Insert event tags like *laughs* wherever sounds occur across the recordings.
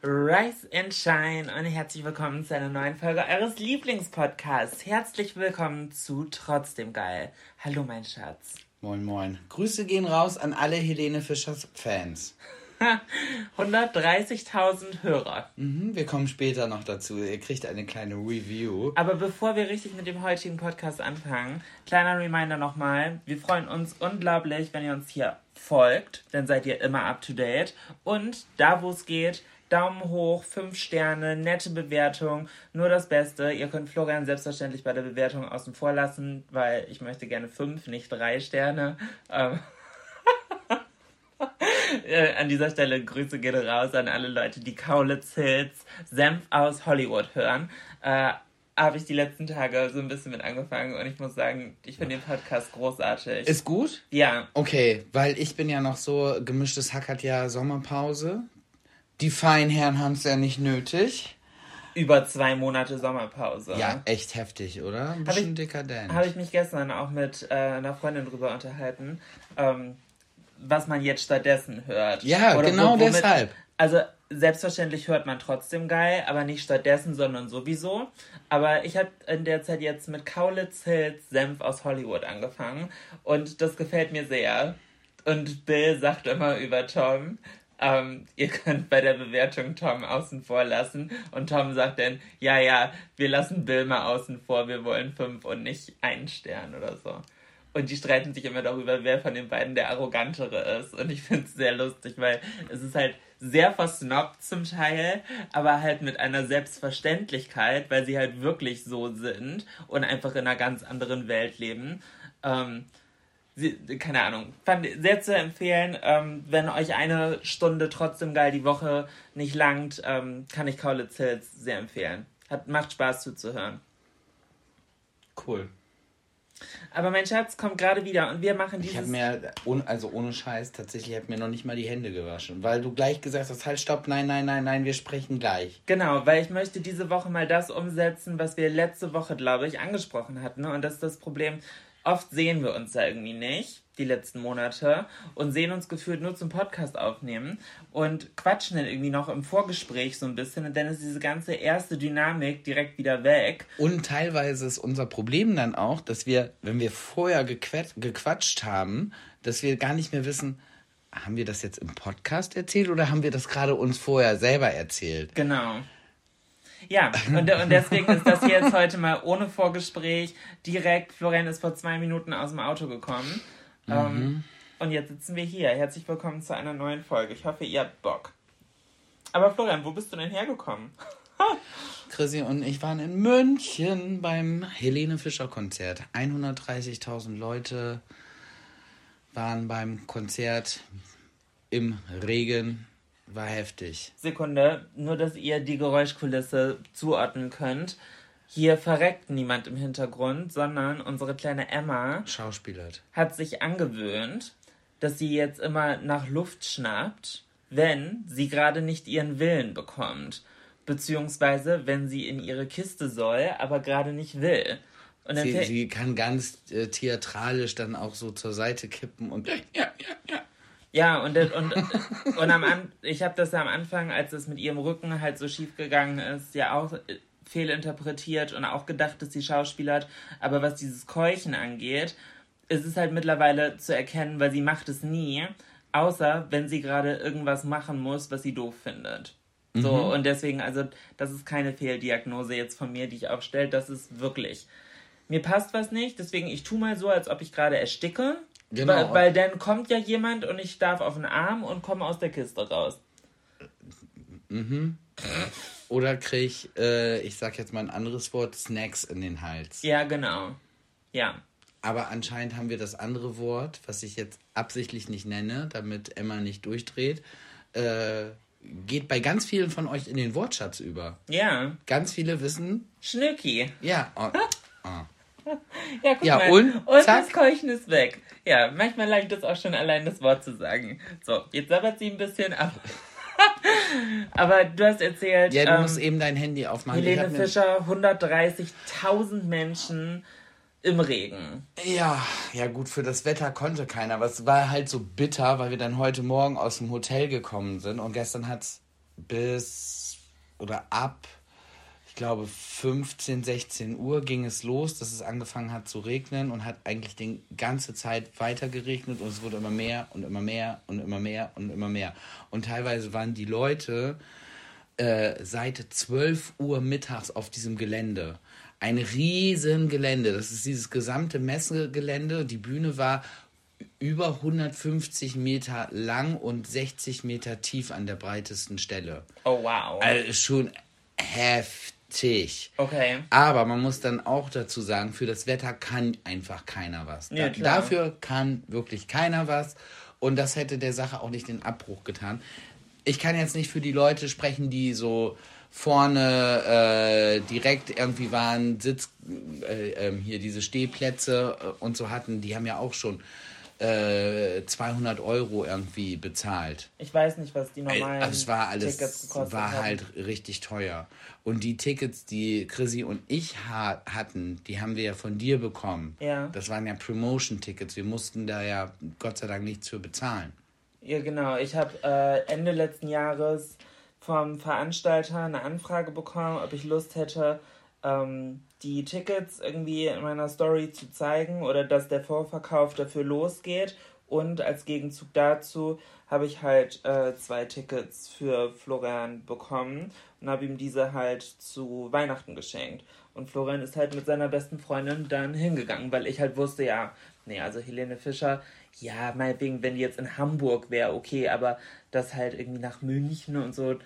Rise and Shine und herzlich willkommen zu einer neuen Folge eures Lieblingspodcasts. Herzlich willkommen zu Trotzdem Geil. Hallo, mein Schatz. Moin, moin. Grüße gehen raus an alle Helene Fischers Fans. *laughs* 130.000 Hörer. Mhm, wir kommen später noch dazu. Ihr kriegt eine kleine Review. Aber bevor wir richtig mit dem heutigen Podcast anfangen, kleiner Reminder nochmal. Wir freuen uns unglaublich, wenn ihr uns hier folgt. Dann seid ihr immer up to date. Und da, wo es geht, Daumen hoch, 5 Sterne, nette Bewertung, nur das Beste. Ihr könnt Florian selbstverständlich bei der Bewertung außen vor lassen, weil ich möchte gerne 5, nicht 3 Sterne. Ähm *laughs* äh, an dieser Stelle Grüße gehen raus an alle Leute, die Kaulitz Hills, Senf aus Hollywood hören. Äh, habe ich die letzten Tage so ein bisschen mit angefangen und ich muss sagen, ich finde den Podcast großartig. Ist gut? Ja. Okay, weil ich bin ja noch so, gemischtes Hack hat ja Sommerpause. Die feinen Herren haben es ja nicht nötig. Über zwei Monate Sommerpause. Ja, echt heftig, oder? Ein bisschen dekadent. Habe ich mich gestern auch mit äh, einer Freundin drüber unterhalten, ähm, was man jetzt stattdessen hört. Ja, Oder genau womit, deshalb. Also selbstverständlich hört man trotzdem geil, aber nicht stattdessen, sondern sowieso. Aber ich habe in der Zeit jetzt mit Kaulitz Hills Senf aus Hollywood angefangen und das gefällt mir sehr. Und Bill sagt immer über Tom, ähm, ihr könnt bei der Bewertung Tom außen vor lassen. Und Tom sagt dann, ja, ja, wir lassen Bill außen vor, wir wollen fünf und nicht einen Stern oder so. Und die streiten sich immer darüber, wer von den beiden der arrogantere ist. Und ich finde es sehr lustig, weil es ist halt sehr versnobbt zum Teil, aber halt mit einer Selbstverständlichkeit, weil sie halt wirklich so sind und einfach in einer ganz anderen Welt leben. Ähm, keine Ahnung, fand sehr zu empfehlen. Ähm, wenn euch eine Stunde trotzdem geil die Woche nicht langt, ähm, kann ich Kaulitz Hills sehr empfehlen. Hat, macht Spaß zuzuhören. Cool. Aber mein Schatz kommt gerade wieder und wir machen dieses. Ich habe mir, also ohne Scheiß, tatsächlich, habe mir noch nicht mal die Hände gewaschen, weil du gleich gesagt hast, halt, stopp, nein, nein, nein, nein, wir sprechen gleich. Genau, weil ich möchte diese Woche mal das umsetzen, was wir letzte Woche, glaube ich, angesprochen hatten. Und das ist das Problem, oft sehen wir uns da irgendwie nicht, die letzten Monate, und sehen uns gefühlt nur zum Podcast aufnehmen und quatschen dann irgendwie noch im Vorgespräch so ein bisschen und dann ist diese ganze erste Dynamik direkt wieder weg. Und teilweise ist unser Problem dann auch, dass wir, wenn wir vorher gequatscht haben, dass wir gar nicht mehr wissen, haben wir das jetzt im Podcast erzählt oder haben wir das gerade uns vorher selber erzählt? Genau. Ja, und, und deswegen ist das jetzt heute mal ohne Vorgespräch direkt. Florian ist vor zwei Minuten aus dem Auto gekommen. Mhm. Ähm, und jetzt sitzen wir hier. Herzlich willkommen zu einer neuen Folge. Ich hoffe, ihr habt Bock. Aber Florian, wo bist du denn hergekommen? *laughs* Chrissy und ich waren in München beim Helene Fischer Konzert. 130.000 Leute waren beim Konzert im Regen war heftig. Sekunde, nur dass ihr die Geräuschkulisse zuordnen könnt. Hier verreckt niemand im Hintergrund, sondern unsere kleine Emma schauspielert. Hat sich angewöhnt, dass sie jetzt immer nach Luft schnappt, wenn sie gerade nicht ihren Willen bekommt. Beziehungsweise, wenn sie in ihre Kiste soll, aber gerade nicht will. Sie, sie, kann ganz äh, theatralisch dann auch so zur Seite kippen und ja, ja, ja. Ja, und, und, und am An ich habe das am Anfang, als es mit ihrem Rücken halt so schief gegangen ist, ja auch äh, fehlinterpretiert und auch gedacht, dass sie Schauspielert. Aber was dieses Keuchen angeht, ist es halt mittlerweile zu erkennen, weil sie macht es nie, Außer wenn sie gerade irgendwas machen muss, was sie doof findet. So, Mhm. und deswegen, also, das ist keine Fehldiagnose jetzt von mir, die ich aufstelle. Das ist wirklich. Mir passt was nicht, deswegen ich tu mal so, als ob ich gerade ersticke. Genau. Weil, weil dann kommt ja jemand und ich darf auf den Arm und komme aus der Kiste raus. Oder krieg, äh, ich sag jetzt mal ein anderes Wort, Snacks in den Hals. Ja, genau. Ja. Aber anscheinend haben wir das andere Wort, was ich jetzt absichtlich nicht nenne, damit Emma nicht durchdreht, äh, geht bei ganz vielen von euch in den Wortschatz über. Ja. Ganz viele wissen, Schnücki. ja, *laughs* oh, *laughs* Ja, guck Ja, mal. und? und das Keuchen ist weg. Ja, manchmal leicht es auch schon allein das Wort zu sagen. So, jetzt sabbert sie ein bisschen ab. *laughs* Aber du hast erzählt, ja, du ähm, musst eben dein Handy aufmachen. Helene Fischer, 130.000 Menschen im Regen. Ja, ja gut, für das Wetter konnte keiner. Aber es war halt so bitter, weil wir dann heute Morgen aus dem Hotel gekommen sind und gestern hat es bis oder ab, glaube 15, 16 Uhr ging es los, dass es angefangen hat zu regnen und hat eigentlich die ganze Zeit weiter geregnet und es wurde immer mehr und immer mehr und immer mehr und immer mehr. Und teilweise waren die Leute äh, seit 12 Uhr mittags auf diesem Gelände. Ein riesen Gelände. Das ist dieses gesamte Messegelände. Die Bühne war über 150 Meter lang und 60 Meter tief an der breitesten Stelle. Oh, wow. Also schon heftig. Okay. Aber man muss dann auch dazu sagen, für das Wetter kann einfach keiner was. Ja, klar. dafür kann wirklich keiner was. Und das hätte der Sache auch nicht den Abbruch getan. Ich kann jetzt nicht für die Leute sprechen, die so vorne äh, direkt irgendwie waren, Sitz, äh, ähm, hier diese Stehplätze äh, und so hatten. Die haben ja auch schon äh, 200 Euro irgendwie bezahlt. Ich weiß nicht, was die normalen Also es war alles, Tickets gekostet war haben. halt richtig teuer. Und die Tickets, die Chrissy und ich ha hatten, die haben wir ja von dir bekommen. Ja. Das waren ja Promotion-Tickets. Wir mussten da ja Gott sei Dank nichts für bezahlen. Ja, genau. Ich habe äh, Ende letzten Jahres vom Veranstalter eine Anfrage bekommen, ob ich Lust hätte, ähm, die Tickets irgendwie in meiner Story zu zeigen oder dass der Vorverkauf dafür losgeht. Und als Gegenzug dazu habe ich halt äh, zwei Tickets für Florian bekommen und habe ihm diese halt zu Weihnachten geschenkt. Und Florian ist halt mit seiner besten Freundin dann hingegangen, weil ich halt wusste, ja, nee, also Helene Fischer, ja, meinetwegen, wenn die jetzt in Hamburg wäre, okay, aber das halt irgendwie nach München und so,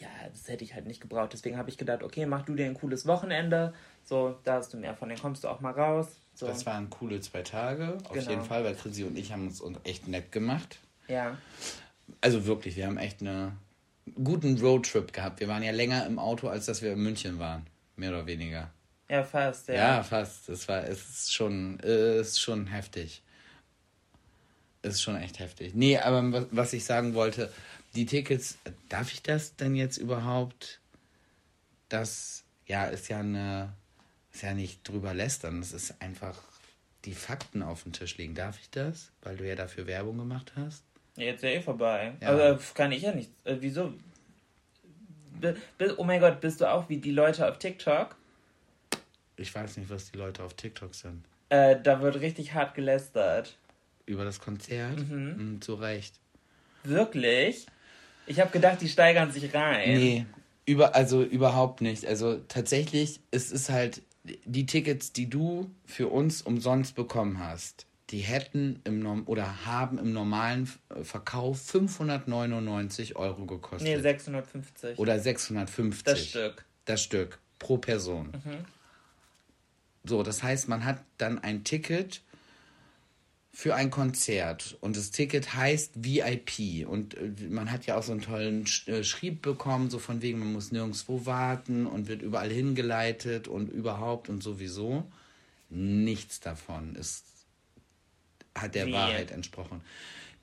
ja, das hätte ich halt nicht gebraucht. Deswegen habe ich gedacht, okay, mach du dir ein cooles Wochenende, so, da hast du mehr von, dann kommst du auch mal raus. So, Das waren coole zwei Tage, auf Genau. jeden Fall, weil Chrissy und ich haben uns uns echt nett gemacht. ja. Also wirklich, wir haben echt einen guten Roadtrip gehabt. Wir waren ja länger im Auto, als dass wir in München waren. Mehr oder weniger. Ja, fast, ja. Ja, fast. Es war, es ist schon, äh, es ist schon heftig. Es ist schon echt heftig. Nee, aber was ich sagen wollte, die Tickets, darf ich das denn jetzt überhaupt? Das, ja, ist ja eine, ist ja nicht drüber lästern. Das ist einfach die Fakten auf den Tisch legen. Darf ich das? Weil du ja dafür Werbung gemacht hast? Jetzt ist ja eh vorbei. Ja. Aber kann ich ja nicht. Äh, wieso? Oh mein Gott, bist du auch wie die Leute auf TikTok? Ich weiß nicht, was die Leute auf TikTok sind. Äh, da wird richtig hart gelästert. Über das Konzert? Mhm. Zu Recht. Wirklich? Ich habe gedacht, die steigern sich rein. Nee, über, also überhaupt nicht. Also tatsächlich, es ist halt die Tickets, die du für uns umsonst bekommen hast, die hätten im Norm oder haben im normalen äh, Verkauf 599 Euro gekostet. Nee, 650. oder 650. das Stück. Das Stück pro Person. So, das heißt, man hat dann ein Ticket für ein Konzert und das Ticket heißt VIP und äh, man hat ja auch so einen tollen äh, Schrieb bekommen, so von wegen, man muss nirgendwo warten und wird überall hingeleitet und überhaupt und sowieso. Nichts davon ist, hat der Wie? Wahrheit entsprochen.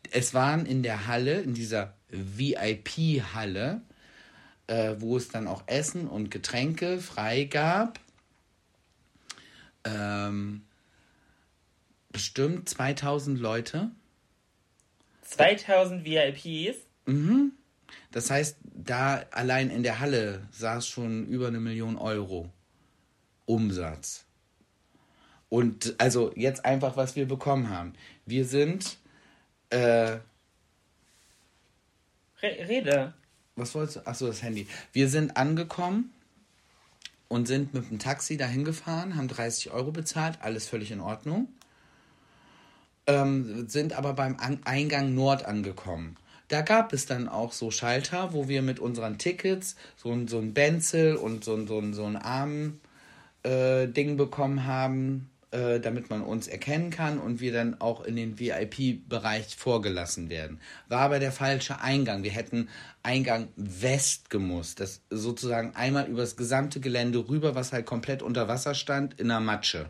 Es waren in der Halle, in dieser VIP-Halle, äh, wo es dann auch Essen und Getränke frei gab. Ähm, bestimmt 2000 Leute. 2000 VIPs? Das heißt, da allein in der Halle saß schon über eine Million Euro Umsatz. Und also jetzt einfach, was wir bekommen haben. Wir sind äh, Re rede. Was wolltest du? Achso, das Handy. Wir sind angekommen und sind mit dem Taxi dahin gefahren, haben 30 Euro bezahlt, alles völlig in Ordnung. Ähm, sind aber beim An Eingang Nord angekommen. Da gab es dann auch so Schalter, wo wir mit unseren Tickets so, ein- so ein Benzel und so, ein- so, ein- so ein Arm äh, bekommen haben, äh, damit man uns erkennen kann und wir dann auch in den VIP-Bereich vorgelassen werden. War aber der falsche Eingang. Wir hätten Eingang West gemusst. Das sozusagen einmal übers gesamte Gelände rüber, was halt komplett unter Wasser stand, in der Matsche.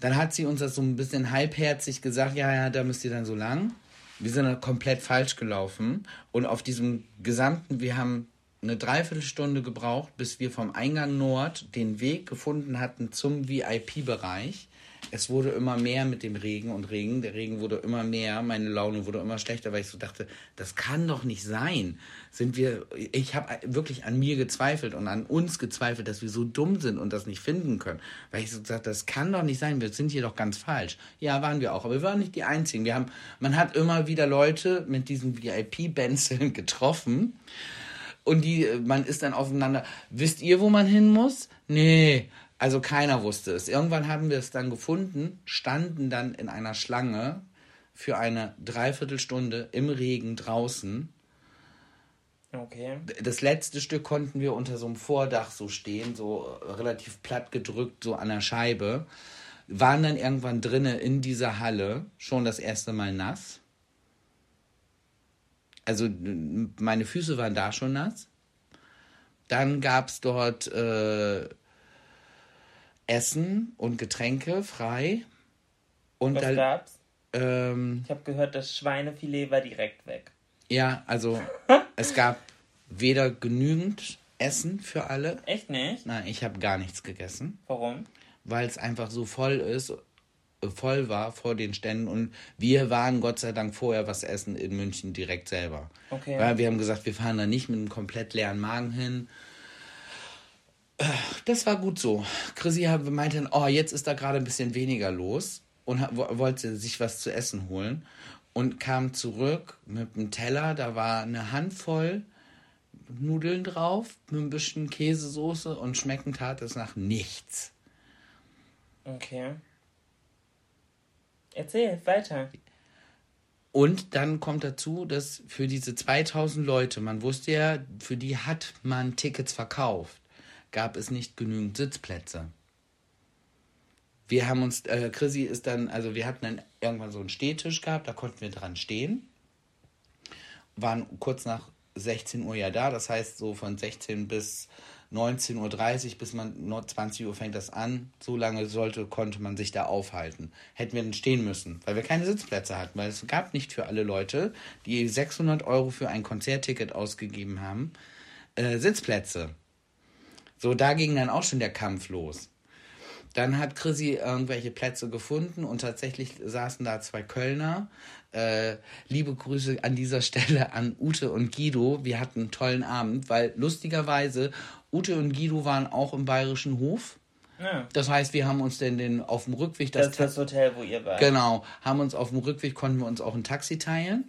Dann hat sie uns das so ein bisschen halbherzig gesagt, ja, ja, da müsst ihr dann so lang. Wir sind dann komplett falsch gelaufen und auf diesem gesamten, wir haben eine Dreiviertelstunde gebraucht, bis wir vom Eingang Nord den Weg gefunden hatten zum VIP-Bereich. Es wurde immer mehr mit dem Regen und Regen. Der Regen wurde immer mehr, meine Laune wurde immer schlechter, weil ich so dachte, das kann doch nicht sein. Sind wir, ich habe wirklich an mir gezweifelt und an uns gezweifelt, dass wir so dumm sind und das nicht finden können. Weil ich so gesagt, das kann doch nicht sein, wir sind hier doch ganz falsch. Ja, waren wir auch, aber wir waren nicht die Einzigen. Wir haben, man hat immer wieder Leute mit diesen VIP-Benzeln *laughs* getroffen. Und die, man ist dann aufeinander. Wisst ihr, wo man hin muss? Nee. Also keiner wusste es. Irgendwann haben wir es dann gefunden, standen dann in einer Schlange für eine Dreiviertelstunde im Regen draußen. Okay. Das letzte Stück konnten wir unter so einem Vordach so stehen, so relativ platt gedrückt, so an der Scheibe. Waren dann irgendwann drinnen in dieser Halle, schon das erste Mal nass. Also meine Füße waren da schon nass. Dann gab es dort äh, Essen und Getränke frei. Und Was da, gab's? ähm, Ich habe gehört, das Schweinefilet war direkt weg. ja, also *laughs* es gab weder genügend Essen für alle. Echt nicht? Nein, ich habe gar nichts gegessen, Warum? weil es einfach so voll ist, äh, voll war vor den Ständen und wir waren Gott sei Dank vorher was essen in München direkt selber. Okay. Weil wir haben gesagt, wir fahren da nicht mit einem komplett leeren Magen hin. Das war gut so. Chrissy meinte dann, oh, jetzt ist da gerade ein bisschen weniger los und wollte sich was zu essen holen und kam zurück mit einem Teller, da war eine Handvoll Nudeln drauf, mit ein bisschen Käsesoße und schmecken tat es nach nichts. Okay. Erzähl weiter. Und dann kommt dazu, dass für diese 2000 Leute, man wusste ja, für die hat man Tickets verkauft, gab es nicht genügend Sitzplätze. Wir haben uns, äh, Chrissy ist dann, also wir hatten dann irgendwann so einen Stehtisch gehabt, da konnten wir dran stehen. Waren kurz nach 16 Uhr ja da, das heißt so von 16 bis 19.30 Uhr, bis man nur 20 Uhr fängt das an. So lange sollte, konnte man sich da aufhalten. Hätten wir dann stehen müssen, weil wir keine Sitzplätze hatten, weil es gab nicht für alle Leute, die 600 Euro für ein Konzertticket ausgegeben haben, äh, Sitzplätze. So, da ging dann auch schon der Kampf los. Dann hat Chrissy irgendwelche Plätze gefunden und tatsächlich saßen da zwei Kölner. Äh, liebe Grüße an dieser *laughs* Stelle an Ute und Guido. Wir hatten einen tollen Abend, weil lustigerweise Ute und Guido waren auch im Bayerischen Hof. Ja. Das heißt, wir haben uns denn den auf dem Rückweg Das das, ist das Hotel, wo ihr wart. Genau, haben uns auf dem Rückweg konnten wir uns auch ein Taxi teilen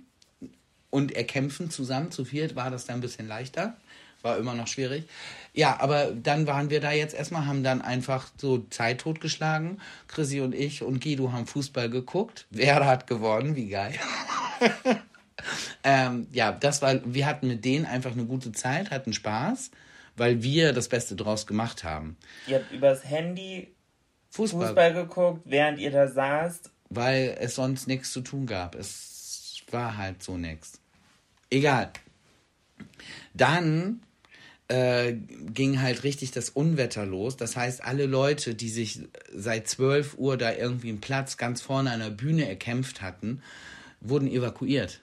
und erkämpfen zusammen. Zu viert war das dann ein bisschen leichter. War immer noch schwierig. Ja, aber dann waren wir da jetzt erstmal, haben dann einfach so Zeit totgeschlagen. Chrissy und ich und Guido haben Fußball geguckt. Wer hat gewonnen? Wie geil. *laughs* ähm, ja, das war, wir hatten mit denen einfach eine gute Zeit, hatten Spaß, weil wir das Beste draus gemacht haben. Ihr habt übers Handy Fußball, Fußball geguckt, während ihr da saßt. weil es sonst nichts zu tun gab. Es war halt so nichts. Egal. Dann äh, ging halt richtig das Unwetter los. Das heißt, alle Leute, die sich seit 12 Uhr da irgendwie einen Platz ganz vorne an der Bühne erkämpft hatten, wurden evakuiert.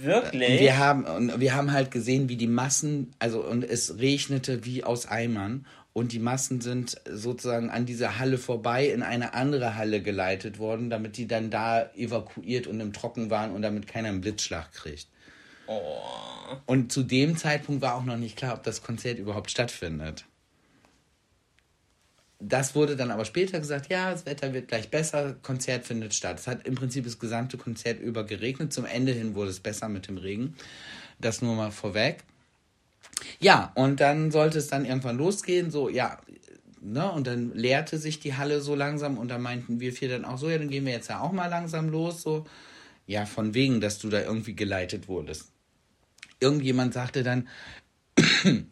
Wirklich? Und wir haben, und wir haben halt gesehen, wie die Massen, also und es regnete wie aus Eimern und die Massen sind sozusagen an dieser Halle vorbei in eine andere Halle geleitet worden, damit die dann da evakuiert und im Trocken waren und damit keiner einen Blitzschlag kriegt. Oh. Und zu dem Zeitpunkt war auch noch nicht klar, ob das Konzert überhaupt stattfindet. das wurde dann aber später gesagt, ja, das Wetter wird gleich besser, Konzert findet statt. Es hat im Prinzip das gesamte Konzert über geregnet. Zum Ende hin wurde es besser mit dem Regen. Das nur mal vorweg. Ja, und dann sollte es dann irgendwann losgehen, so, ja, ne, und dann leerte sich die Halle so langsam und da meinten wir vier dann auch so, ja, dann gehen wir jetzt ja auch mal langsam los, so, ja, von wegen, dass du da irgendwie geleitet wurdest. Irgendjemand sagte dann, *clears throat*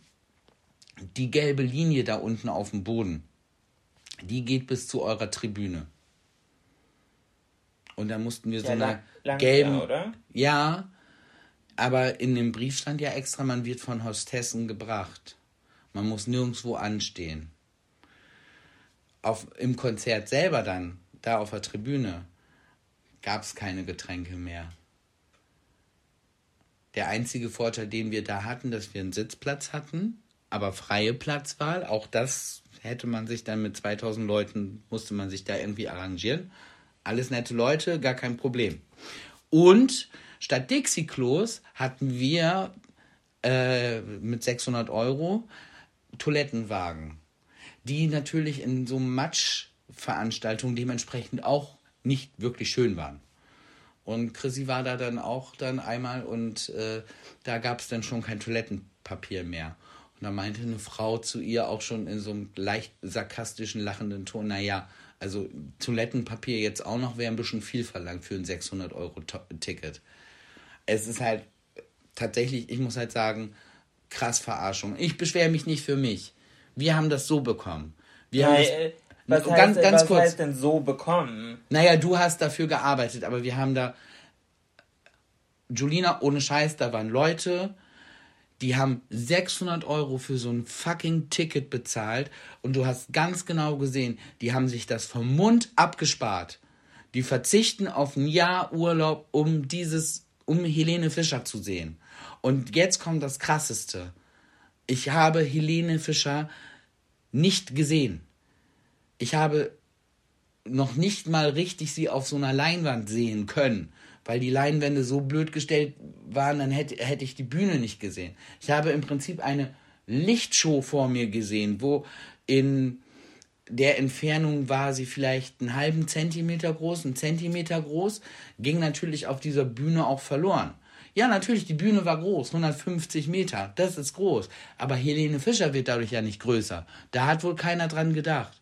die gelbe Linie da unten auf dem Boden, die geht bis zu eurer Tribüne. Und da mussten wir so eine gelben, oder? Ja, aber in dem Brief stand ja extra, man wird von Hostessen gebracht. Man muss nirgendwo anstehen. Auf, Im Konzert selber dann, da auf der Tribüne, gab es keine Getränke mehr. Der einzige Vorteil, den wir da hatten, dass wir einen Sitzplatz hatten, aber freie Platzwahl. Auch das hätte man sich dann mit 2000 Leuten, musste man sich da irgendwie arrangieren. Alles nette Leute, gar kein Problem. Und statt Dixie-Klos hatten wir äh, mit 600 Euro Toilettenwagen, die natürlich in so Matschveranstaltungen dementsprechend auch nicht wirklich schön waren. Und Chrissy war da dann auch dann einmal und äh, da gab es dann schon kein Toilettenpapier mehr. Und da meinte eine Frau zu ihr auch schon in so einem leicht sarkastischen, lachenden Ton, naja, also Toilettenpapier jetzt auch noch wäre ein bisschen viel verlangt für ein 600-Euro-Ticket. Es ist halt tatsächlich, ich muss halt sagen, krass Verarschung. Ich beschwere mich nicht für mich. Wir haben das so bekommen. Wir Nein, haben äh, was, ganz, heißt, ganz was kurz, heißt denn so bekommen? Naja, du hast dafür gearbeitet, aber wir haben da. Julina, ohne Scheiß, da waren Leute, die haben 600 Euro für so ein fucking Ticket bezahlt und du hast ganz genau gesehen, die haben sich das vom Mund abgespart. Die verzichten auf ein Jahr Urlaub, um dieses, um Helene Fischer zu sehen. Und jetzt kommt das Krasseste. Ich habe Helene Fischer nicht gesehen. Ich habe noch nicht mal richtig sie auf so einer Leinwand sehen können weil die Leinwände so blöd gestellt waren, dann hätte, hätte ich die Bühne nicht gesehen. Ich habe im Prinzip eine Lichtshow vor mir gesehen, wo in der Entfernung war sie vielleicht einen halben Zentimeter groß, einen Zentimeter groß, ging natürlich auf dieser Bühne auch verloren. Ja, natürlich, die Bühne war groß, 150 Meter, das ist groß. Aber Helene Fischer wird dadurch ja nicht größer. Da hat wohl keiner dran gedacht.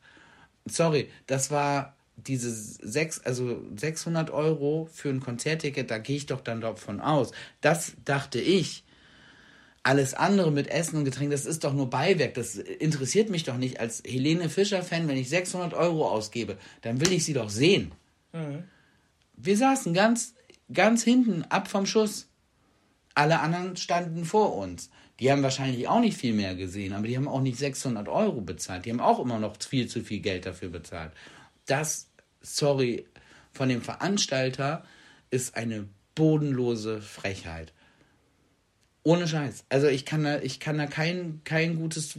Sorry, das war diese sechs, also 600 Euro für ein Konzertticket, da gehe ich doch dann davon aus. Das dachte ich. Alles andere mit Essen und Getränken, das ist doch nur Beiwerk. Das interessiert mich doch nicht. Als Helene Fischer-Fan, wenn ich 600 Euro ausgebe, dann will ich sie doch sehen. Mhm. Wir saßen ganz, ganz hinten, ab vom Schuss. Alle anderen standen vor uns. Die haben wahrscheinlich auch nicht viel mehr gesehen, aber die haben auch nicht 600 Euro bezahlt. Die haben auch immer noch viel zu viel Geld dafür bezahlt das, sorry, von dem Veranstalter ist eine bodenlose Frechheit. Ohne Scheiß. Also ich kann da, ich kann da kein, kein gutes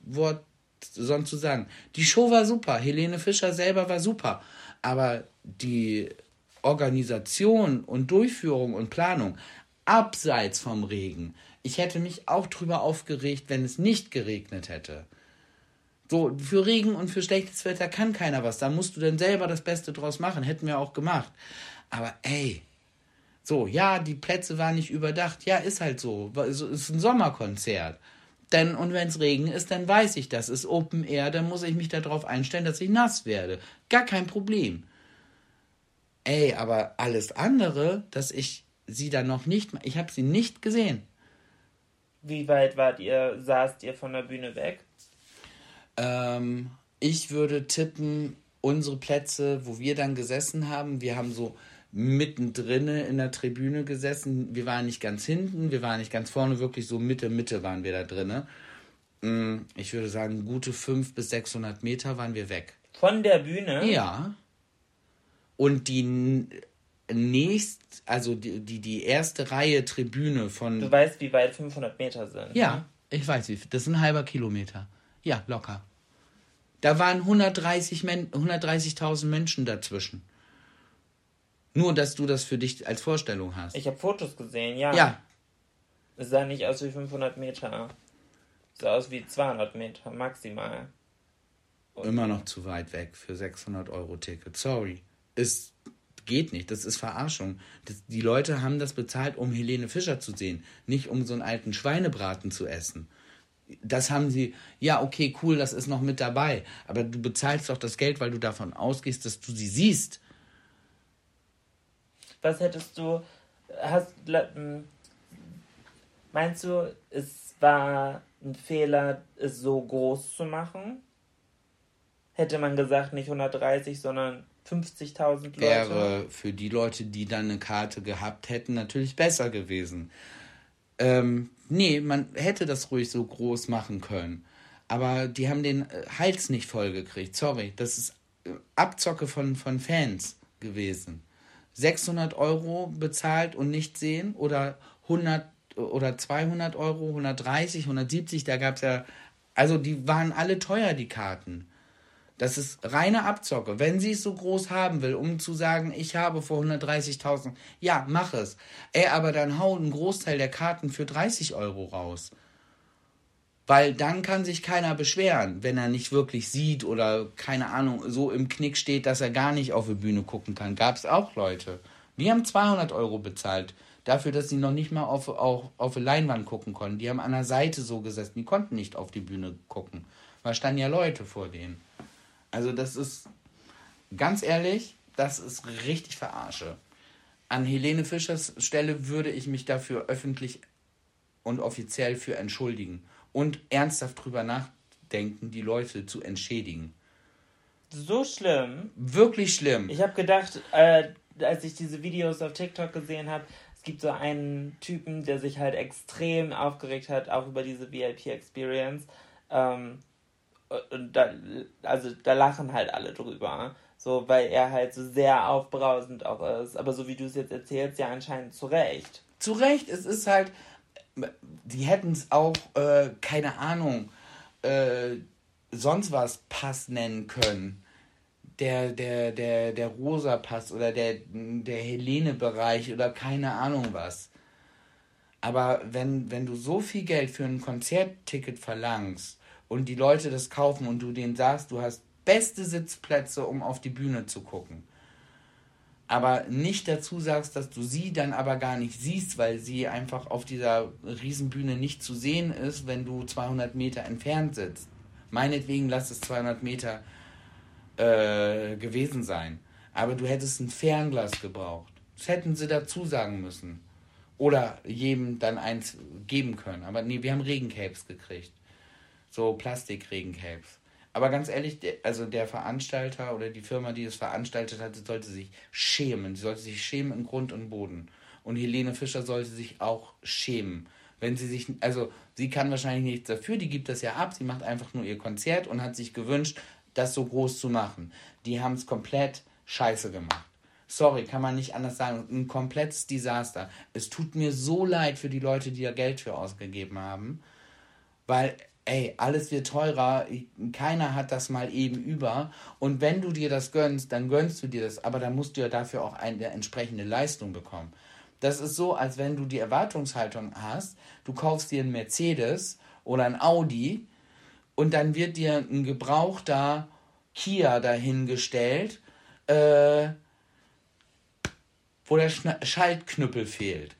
Wort sonst zu sagen. Die Show war super. Helene Fischer selber war super. Aber die Organisation und Durchführung und Planung abseits vom Regen. Ich hätte mich auch drüber aufgeregt, wenn es nicht geregnet hätte. So, für Regen und für schlechtes Wetter kann keiner was. Da musst du dann selber das Beste draus machen. Hätten wir auch gemacht. Aber ey, so, ja, die Plätze waren nicht überdacht. Ja, ist halt so. Es ist ein Sommerkonzert. Denn, und wenn es Regen ist, dann weiß ich, das ist Open Air, dann muss ich mich darauf einstellen, dass ich nass werde. Gar kein Problem. Ey, aber alles andere, dass ich sie dann noch nicht, ich habe sie nicht gesehen. Wie weit wart ihr, saßt ihr von der Bühne weg? Ähm, ich würde tippen, unsere Plätze, wo wir dann gesessen haben, wir haben so mittendrin in der Tribüne gesessen. Wir waren nicht ganz hinten, wir waren nicht ganz vorne, wirklich so Mitte, Mitte waren wir da drin. Mm, ich würde sagen, gute 500 bis 600 Meter waren wir weg. Von der Bühne? Ja. Und die nächst, also die, die, die erste Reihe Tribüne von. Du weißt, wie weit 500 Meter sind. Ja, ne? ich weiß, wie. Das ist ein halber Kilometer. Ja, locker. Da waren 130 Men 130.000 Menschen dazwischen. Nur, dass du das für dich als Vorstellung hast. Ich habe Fotos gesehen, ja. Ja. Es sah nicht aus wie 500 Meter. Es sah aus wie 200 Meter, maximal. Immer noch zu weit weg für 600 Euro Ticket. Sorry. Es geht nicht. Das ist Verarschung. Das, die Leute haben das bezahlt, um Helene Fischer zu sehen, nicht um so einen alten Schweinebraten zu essen. Das haben sie, ja, okay, cool, das ist noch mit dabei. Aber du bezahlst doch das Geld, weil du davon ausgehst, dass du sie siehst. Was hättest du, hast, hm, meinst du, es war ein Fehler, es so groß zu machen? Hätte man gesagt, nicht 130, sondern 50.000 Leute? Wäre für die Leute, die dann eine Karte gehabt hätten, natürlich besser gewesen. Ähm, nee, man hätte das ruhig so groß machen können. Aber die haben den äh, Hals nicht voll gekriegt. Sorry, das ist äh, Abzocke von, von Fans gewesen. 600 Euro bezahlt und nicht sehen oder 100 oder 200 Euro, 130, 170, da gab es ja, also die waren alle teuer, die Karten. Das ist reine Abzocke. Wenn sie es so groß haben will, um zu sagen, ich habe vor 130.000, ja, mach es. Ey, aber dann hau einen Großteil der Karten für 30 Euro raus. Weil dann kann sich keiner beschweren, wenn er nicht wirklich sieht oder keine Ahnung, so im Knick steht, dass er gar nicht auf die Bühne gucken kann. Gab es auch Leute. Die haben 200 Euro bezahlt dafür, dass sie noch nicht mal auf, auf, auf eine Leinwand gucken konnten. Die haben an der Seite so gesessen, die konnten nicht auf die Bühne gucken. Weil standen ja Leute vor denen. Also das ist, ganz ehrlich, das ist richtig verarsche. An Helene Fischers Stelle würde ich mich dafür öffentlich und offiziell für entschuldigen und ernsthaft drüber nachdenken, die Leute zu entschädigen. So schlimm. Wirklich schlimm. Ich habe gedacht, äh, als ich diese Videos auf TikTok gesehen habe, es gibt so einen Typen, der sich halt extrem aufgeregt hat, auch über diese VIP-Experience. Ähm, und da, also da lachen halt alle drüber. So, weil er halt so sehr aufbrausend auch ist. Aber so wie du es jetzt erzählst, ja anscheinend zu Recht. Zu Recht, es ist halt, die hätten es auch, äh, keine Ahnung, äh, sonst was Pass nennen können. Der, der, der, der rosa Pass oder der, der Helene-Bereich oder keine Ahnung was. Aber wenn, wenn du so viel Geld für ein Konzertticket verlangst und die Leute das kaufen und du denen sagst, du hast beste Sitzplätze, um auf die Bühne zu gucken, aber nicht dazu sagst, dass du sie dann aber gar nicht siehst, weil sie einfach auf dieser Riesenbühne nicht zu sehen ist, wenn du 200 Meter entfernt sitzt. Meinetwegen lass es 200 Meter äh, gewesen sein. Aber du hättest ein Fernglas gebraucht. Das hätten sie dazu sagen müssen. Oder jedem dann eins geben können. Aber nee, wir haben Regencapes gekriegt. So Plastik-Regencapes. Aber ganz ehrlich, also der Veranstalter oder die Firma, die es veranstaltet hat, sollte sich schämen. Sie sollte sich schämen in Grund und Boden. Und Helene Fischer sollte sich auch schämen. Wenn sie sich, also sie kann wahrscheinlich nichts dafür, die gibt das ja ab, sie macht einfach nur ihr Konzert und hat sich gewünscht, das so groß zu machen. Die haben es komplett scheiße gemacht. Sorry, kann man nicht anders sagen. Ein komplettes Desaster. Es tut mir so leid für die Leute, die da Geld für ausgegeben haben. Weil ey, alles wird teurer, keiner hat das mal eben über. Und wenn du dir das gönnst, dann gönnst du dir das, aber dann musst du ja dafür auch eine entsprechende Leistung bekommen. Das ist so, als wenn du die Erwartungshaltung hast, du kaufst dir einen Mercedes oder ein Audi und dann wird dir ein gebrauchter Kia dahingestellt, äh, wo der Schaltknüppel fehlt.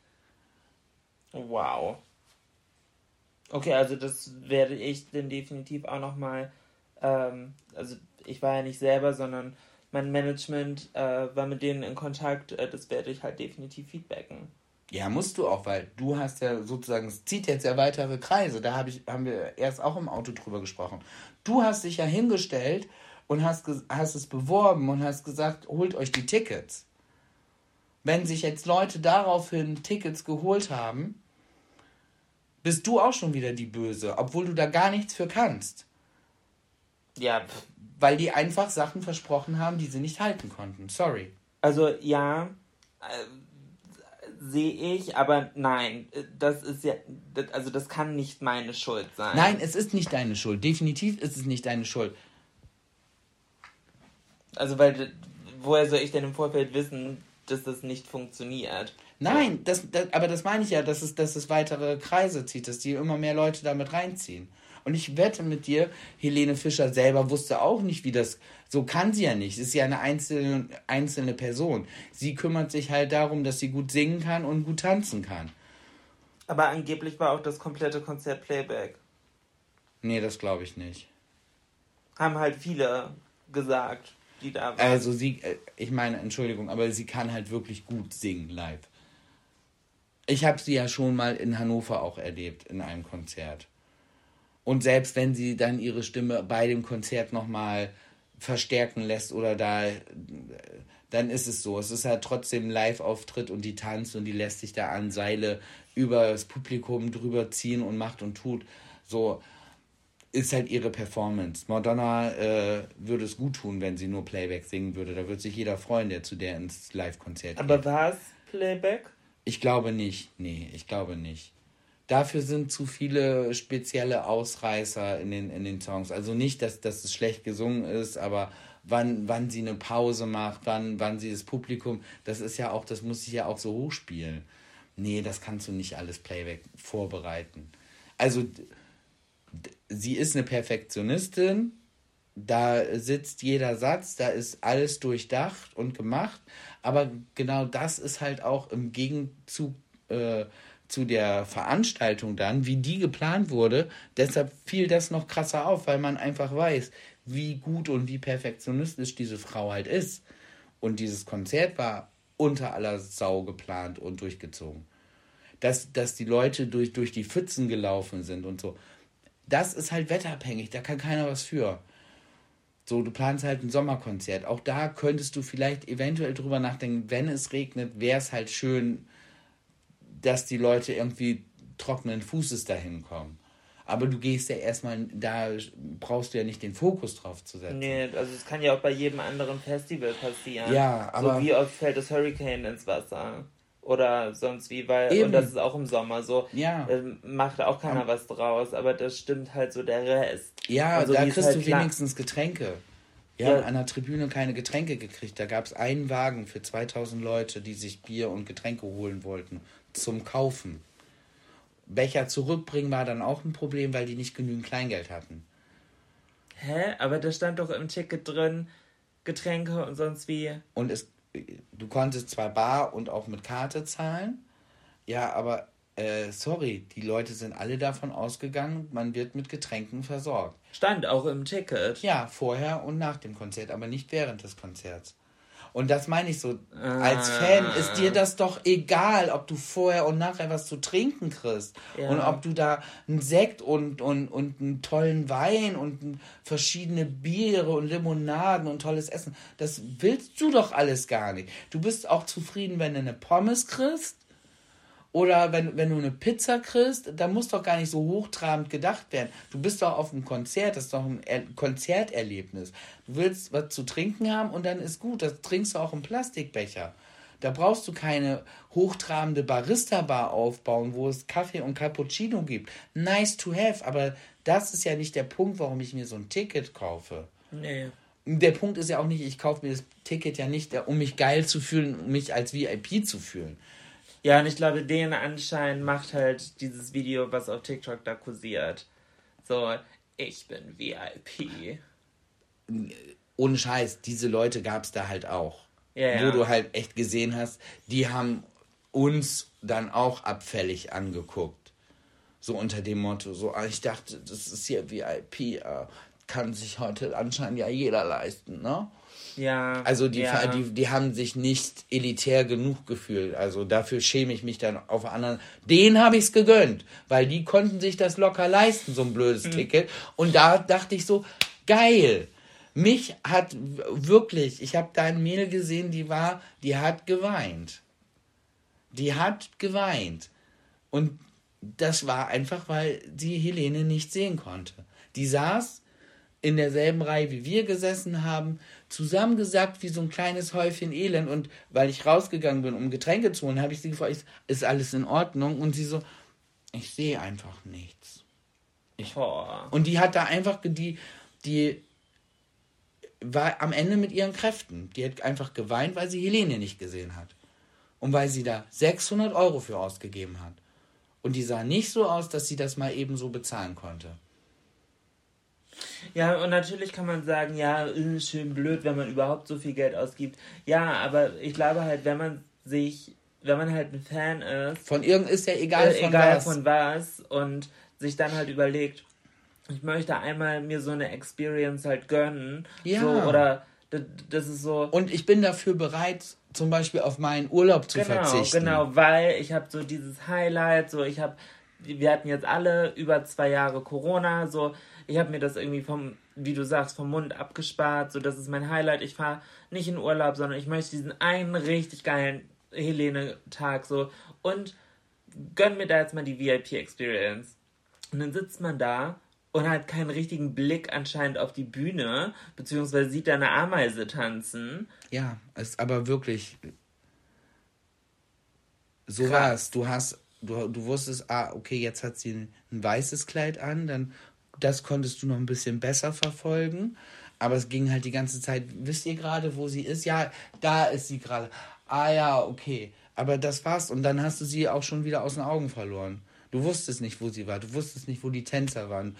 Wow. Okay, also das werde ich dann definitiv auch nochmal, ähm, also ich war ja nicht selber, sondern mein Management äh, war mit denen in Kontakt, äh, das werde ich halt definitiv feedbacken. Ja, musst du auch, weil du hast ja sozusagen, es zieht jetzt ja weitere Kreise. Da hab ich, haben wir erst auch im Auto drüber gesprochen. Du hast dich ja hingestellt und hast, hast es beworben und hast gesagt, holt euch die Tickets. Wenn sich jetzt Leute daraufhin Tickets geholt haben, bist du auch schon wieder die Böse, obwohl du da gar nichts für kannst. Ja. Weil die einfach Sachen versprochen haben, die sie nicht halten konnten. Sorry. Also ja, äh, sehe ich, aber nein, das ist ja, das, also das kann nicht meine Schuld sein. Nein, es ist nicht deine Schuld. Definitiv ist es nicht deine Schuld. Also weil, woher soll ich denn im Vorfeld wissen, dass das nicht funktioniert? Nein, das, das, aber das meine ich ja, dass es, dass es weitere Kreise zieht, dass die immer mehr Leute damit reinziehen. Und ich wette mit dir, Helene Fischer selber wusste auch nicht, wie das. So kann sie ja nicht. Sie ist ja eine einzelne, einzelne Person. Sie kümmert sich halt darum, dass sie gut singen kann und gut tanzen kann. Aber angeblich war auch das komplette Konzert Playback. Nee, das glaube ich nicht. Haben halt viele gesagt, die da waren. Also sie, äh, ich meine, Entschuldigung, aber sie kann halt wirklich gut singen live. Ich habe sie ja schon mal in Hannover auch erlebt, in einem Konzert. Und selbst wenn sie dann ihre Stimme bei dem Konzert nochmal verstärken lässt oder da, dann ist es so. Es ist halt trotzdem ein Live-Auftritt und die tanzt und die lässt sich da an Seile über das Publikum drüber ziehen und macht und tut. So ist halt ihre Performance. Madonna äh, würde es gut tun, wenn sie nur Playback singen würde. Da würde sich jeder freuen, der zu der ins Live-Konzert geht. Aber war es Playback? Ich glaube nicht. Nee, ich glaube nicht. Dafür sind zu viele spezielle Ausreißer in den, in den Songs. Also nicht, dass, dass es schlecht gesungen ist, aber wann, wann sie eine Pause macht, wann, wann sie das Publikum, das ist ja auch, das muss sich ja auch so hochspielen. Nee, das kannst du nicht alles Playback vorbereiten. Also, sie ist eine Perfektionistin, da sitzt jeder Satz, da ist alles durchdacht und gemacht, aber genau das ist halt auch im Gegenzug äh, zu der Veranstaltung dann, wie die geplant wurde. Deshalb fiel das noch krasser auf, weil man einfach weiß, wie gut und wie perfektionistisch diese Frau halt ist. Und dieses Konzert war unter aller Sau geplant und durchgezogen. Dass, dass die Leute durch, durch die Pfützen gelaufen sind und so. Das ist halt wetterabhängig, da kann keiner was für. So, du planst halt ein Sommerkonzert. Auch da könntest du vielleicht eventuell drüber nachdenken, wenn es regnet, wäre es halt schön, dass die Leute irgendwie trockenen Fußes dahin kommen. Aber du gehst ja erstmal, da brauchst du ja nicht den Fokus drauf zu setzen. Nee, also es kann ja auch bei jedem anderen Festival passieren. Ja, aber. So wie oft fällt das Hurricane ins Wasser? Oder sonst wie, weil, Eben. und das ist auch im Sommer so. Ja. äh, Macht auch keiner was draus, aber das stimmt halt so der Rest. Ja, Also da kriegst halt du klar- wenigstens Getränke. Wir Ja. haben an der Tribüne keine Getränke gekriegt. Da gab es einen Wagen für 2000 Leute, die sich Bier und Getränke holen wollten zum Kaufen. Becher zurückbringen war dann auch ein Problem, weil die nicht genügend Kleingeld hatten. Hä? Aber da stand doch im Ticket drin, Getränke und sonst wie. Und es, du konntest zwar bar und auch mit Karte zahlen, ja, aber äh, sorry, die Leute sind alle davon ausgegangen, man wird mit Getränken versorgt. Stand auch im Ticket. Ja, vorher und nach dem Konzert, aber nicht während des Konzerts. Und das meine ich so, als Fan ist dir das doch egal, ob du vorher und nachher was zu trinken kriegst. Ja. Und ob du da einen Sekt und, und, und einen tollen Wein und verschiedene Biere und Limonaden und tolles Essen. Das willst du doch alles gar nicht. Du bist auch zufrieden, wenn du eine Pommes kriegst. Oder wenn, wenn du eine Pizza kriegst, da muss doch gar nicht so hochtrabend gedacht werden. Du bist doch auf einem Konzert, das ist doch ein er Konzerterlebnis. Du willst was zu trinken haben und dann ist gut. Das trinkst du auch im Plastikbecher. Da brauchst du keine hochtrabende Barista-Bar aufbauen, wo es Kaffee und Cappuccino gibt. Nice to have, aber das ist ja nicht der Punkt, warum ich mir so ein Ticket kaufe. Nee. Der Punkt ist ja auch nicht, ich kaufe mir das Ticket ja nicht, um mich geil zu fühlen, um mich als VIP zu fühlen. Ja, und ich glaube, den Anschein macht halt dieses Video, was auf TikTok da kursiert. So, ich bin VIP. ohne Scheiß, diese Leute gab es da halt auch. Ja, ja. Wo du halt echt gesehen hast, die haben uns dann auch abfällig angeguckt. So unter dem Motto, so, ah, ich dachte, das ist hier VIP, äh, kann sich heute anscheinend ja jeder leisten, ne? Ja. Also die, ja. die, die haben sich nicht elitär genug gefühlt. Also dafür schäme ich mich dann auf anderen. Denen habe ich es gegönnt, weil die konnten sich das locker leisten, so ein blödes Mhm. Ticket. Und da dachte ich so, geil. Mich hat wirklich, ich habe da ein Mädel gesehen, die war, die hat geweint. Die hat geweint. Und das war einfach, weil sie Helene nicht sehen konnte. Die saß in derselben Reihe, wie wir gesessen haben, zusammengesackt wie so ein kleines Häufchen Elend. Und weil ich rausgegangen bin, um Getränke zu holen, habe ich sie gefragt, ist- alles in Ordnung? Und sie so, ich sehe einfach nichts. Boah. Und die hat da einfach, die, die war am Ende mit ihren Kräften. Die hat einfach geweint, weil sie Helene nicht gesehen hat. Und weil sie da 600 Euro für ausgegeben hat. Und die sah nicht so aus, dass sie das mal eben so bezahlen konnte. Ja, und natürlich kann man sagen, ja, äh, schön blöd, wenn man überhaupt so viel Geld ausgibt. Ja, aber ich glaube halt, wenn man sich, wenn man halt ein Fan ist. Von irgend ist ja egal äh, von egal was. von was und sich dann halt überlegt, ich möchte einmal mir so eine Experience halt gönnen. Ja. So, oder das ist so. Und ich bin dafür bereit, zum Beispiel auf meinen Urlaub zu genau, verzichten. genau, weil ich habe so dieses Highlight, so ich habe, wir hatten jetzt alle über zwei Jahre Corona, so ich habe mir das irgendwie vom, wie du sagst, vom Mund abgespart, so das ist mein Highlight. Ich fahre nicht in Urlaub, sondern ich möchte diesen einen richtig geilen Helene-Tag so und gönn mir da jetzt mal die VIP-Experience. Und dann sitzt man da und hat keinen richtigen Blick anscheinend auf die Bühne, beziehungsweise sieht da eine Ameise tanzen. Ja, ist aber wirklich. So war es. Du hast, du, du wusstest, ah, okay, jetzt hat sie ein, ein weißes Kleid an, dann das konntest du noch ein bisschen besser verfolgen. Aber es ging halt die ganze Zeit, wisst ihr gerade, wo sie ist? Ja, da ist sie gerade. Ah ja, okay. Aber das war's. Und dann hast du sie auch schon wieder aus den Augen verloren. Du wusstest nicht, wo sie war. Du wusstest nicht, wo die Tänzer waren.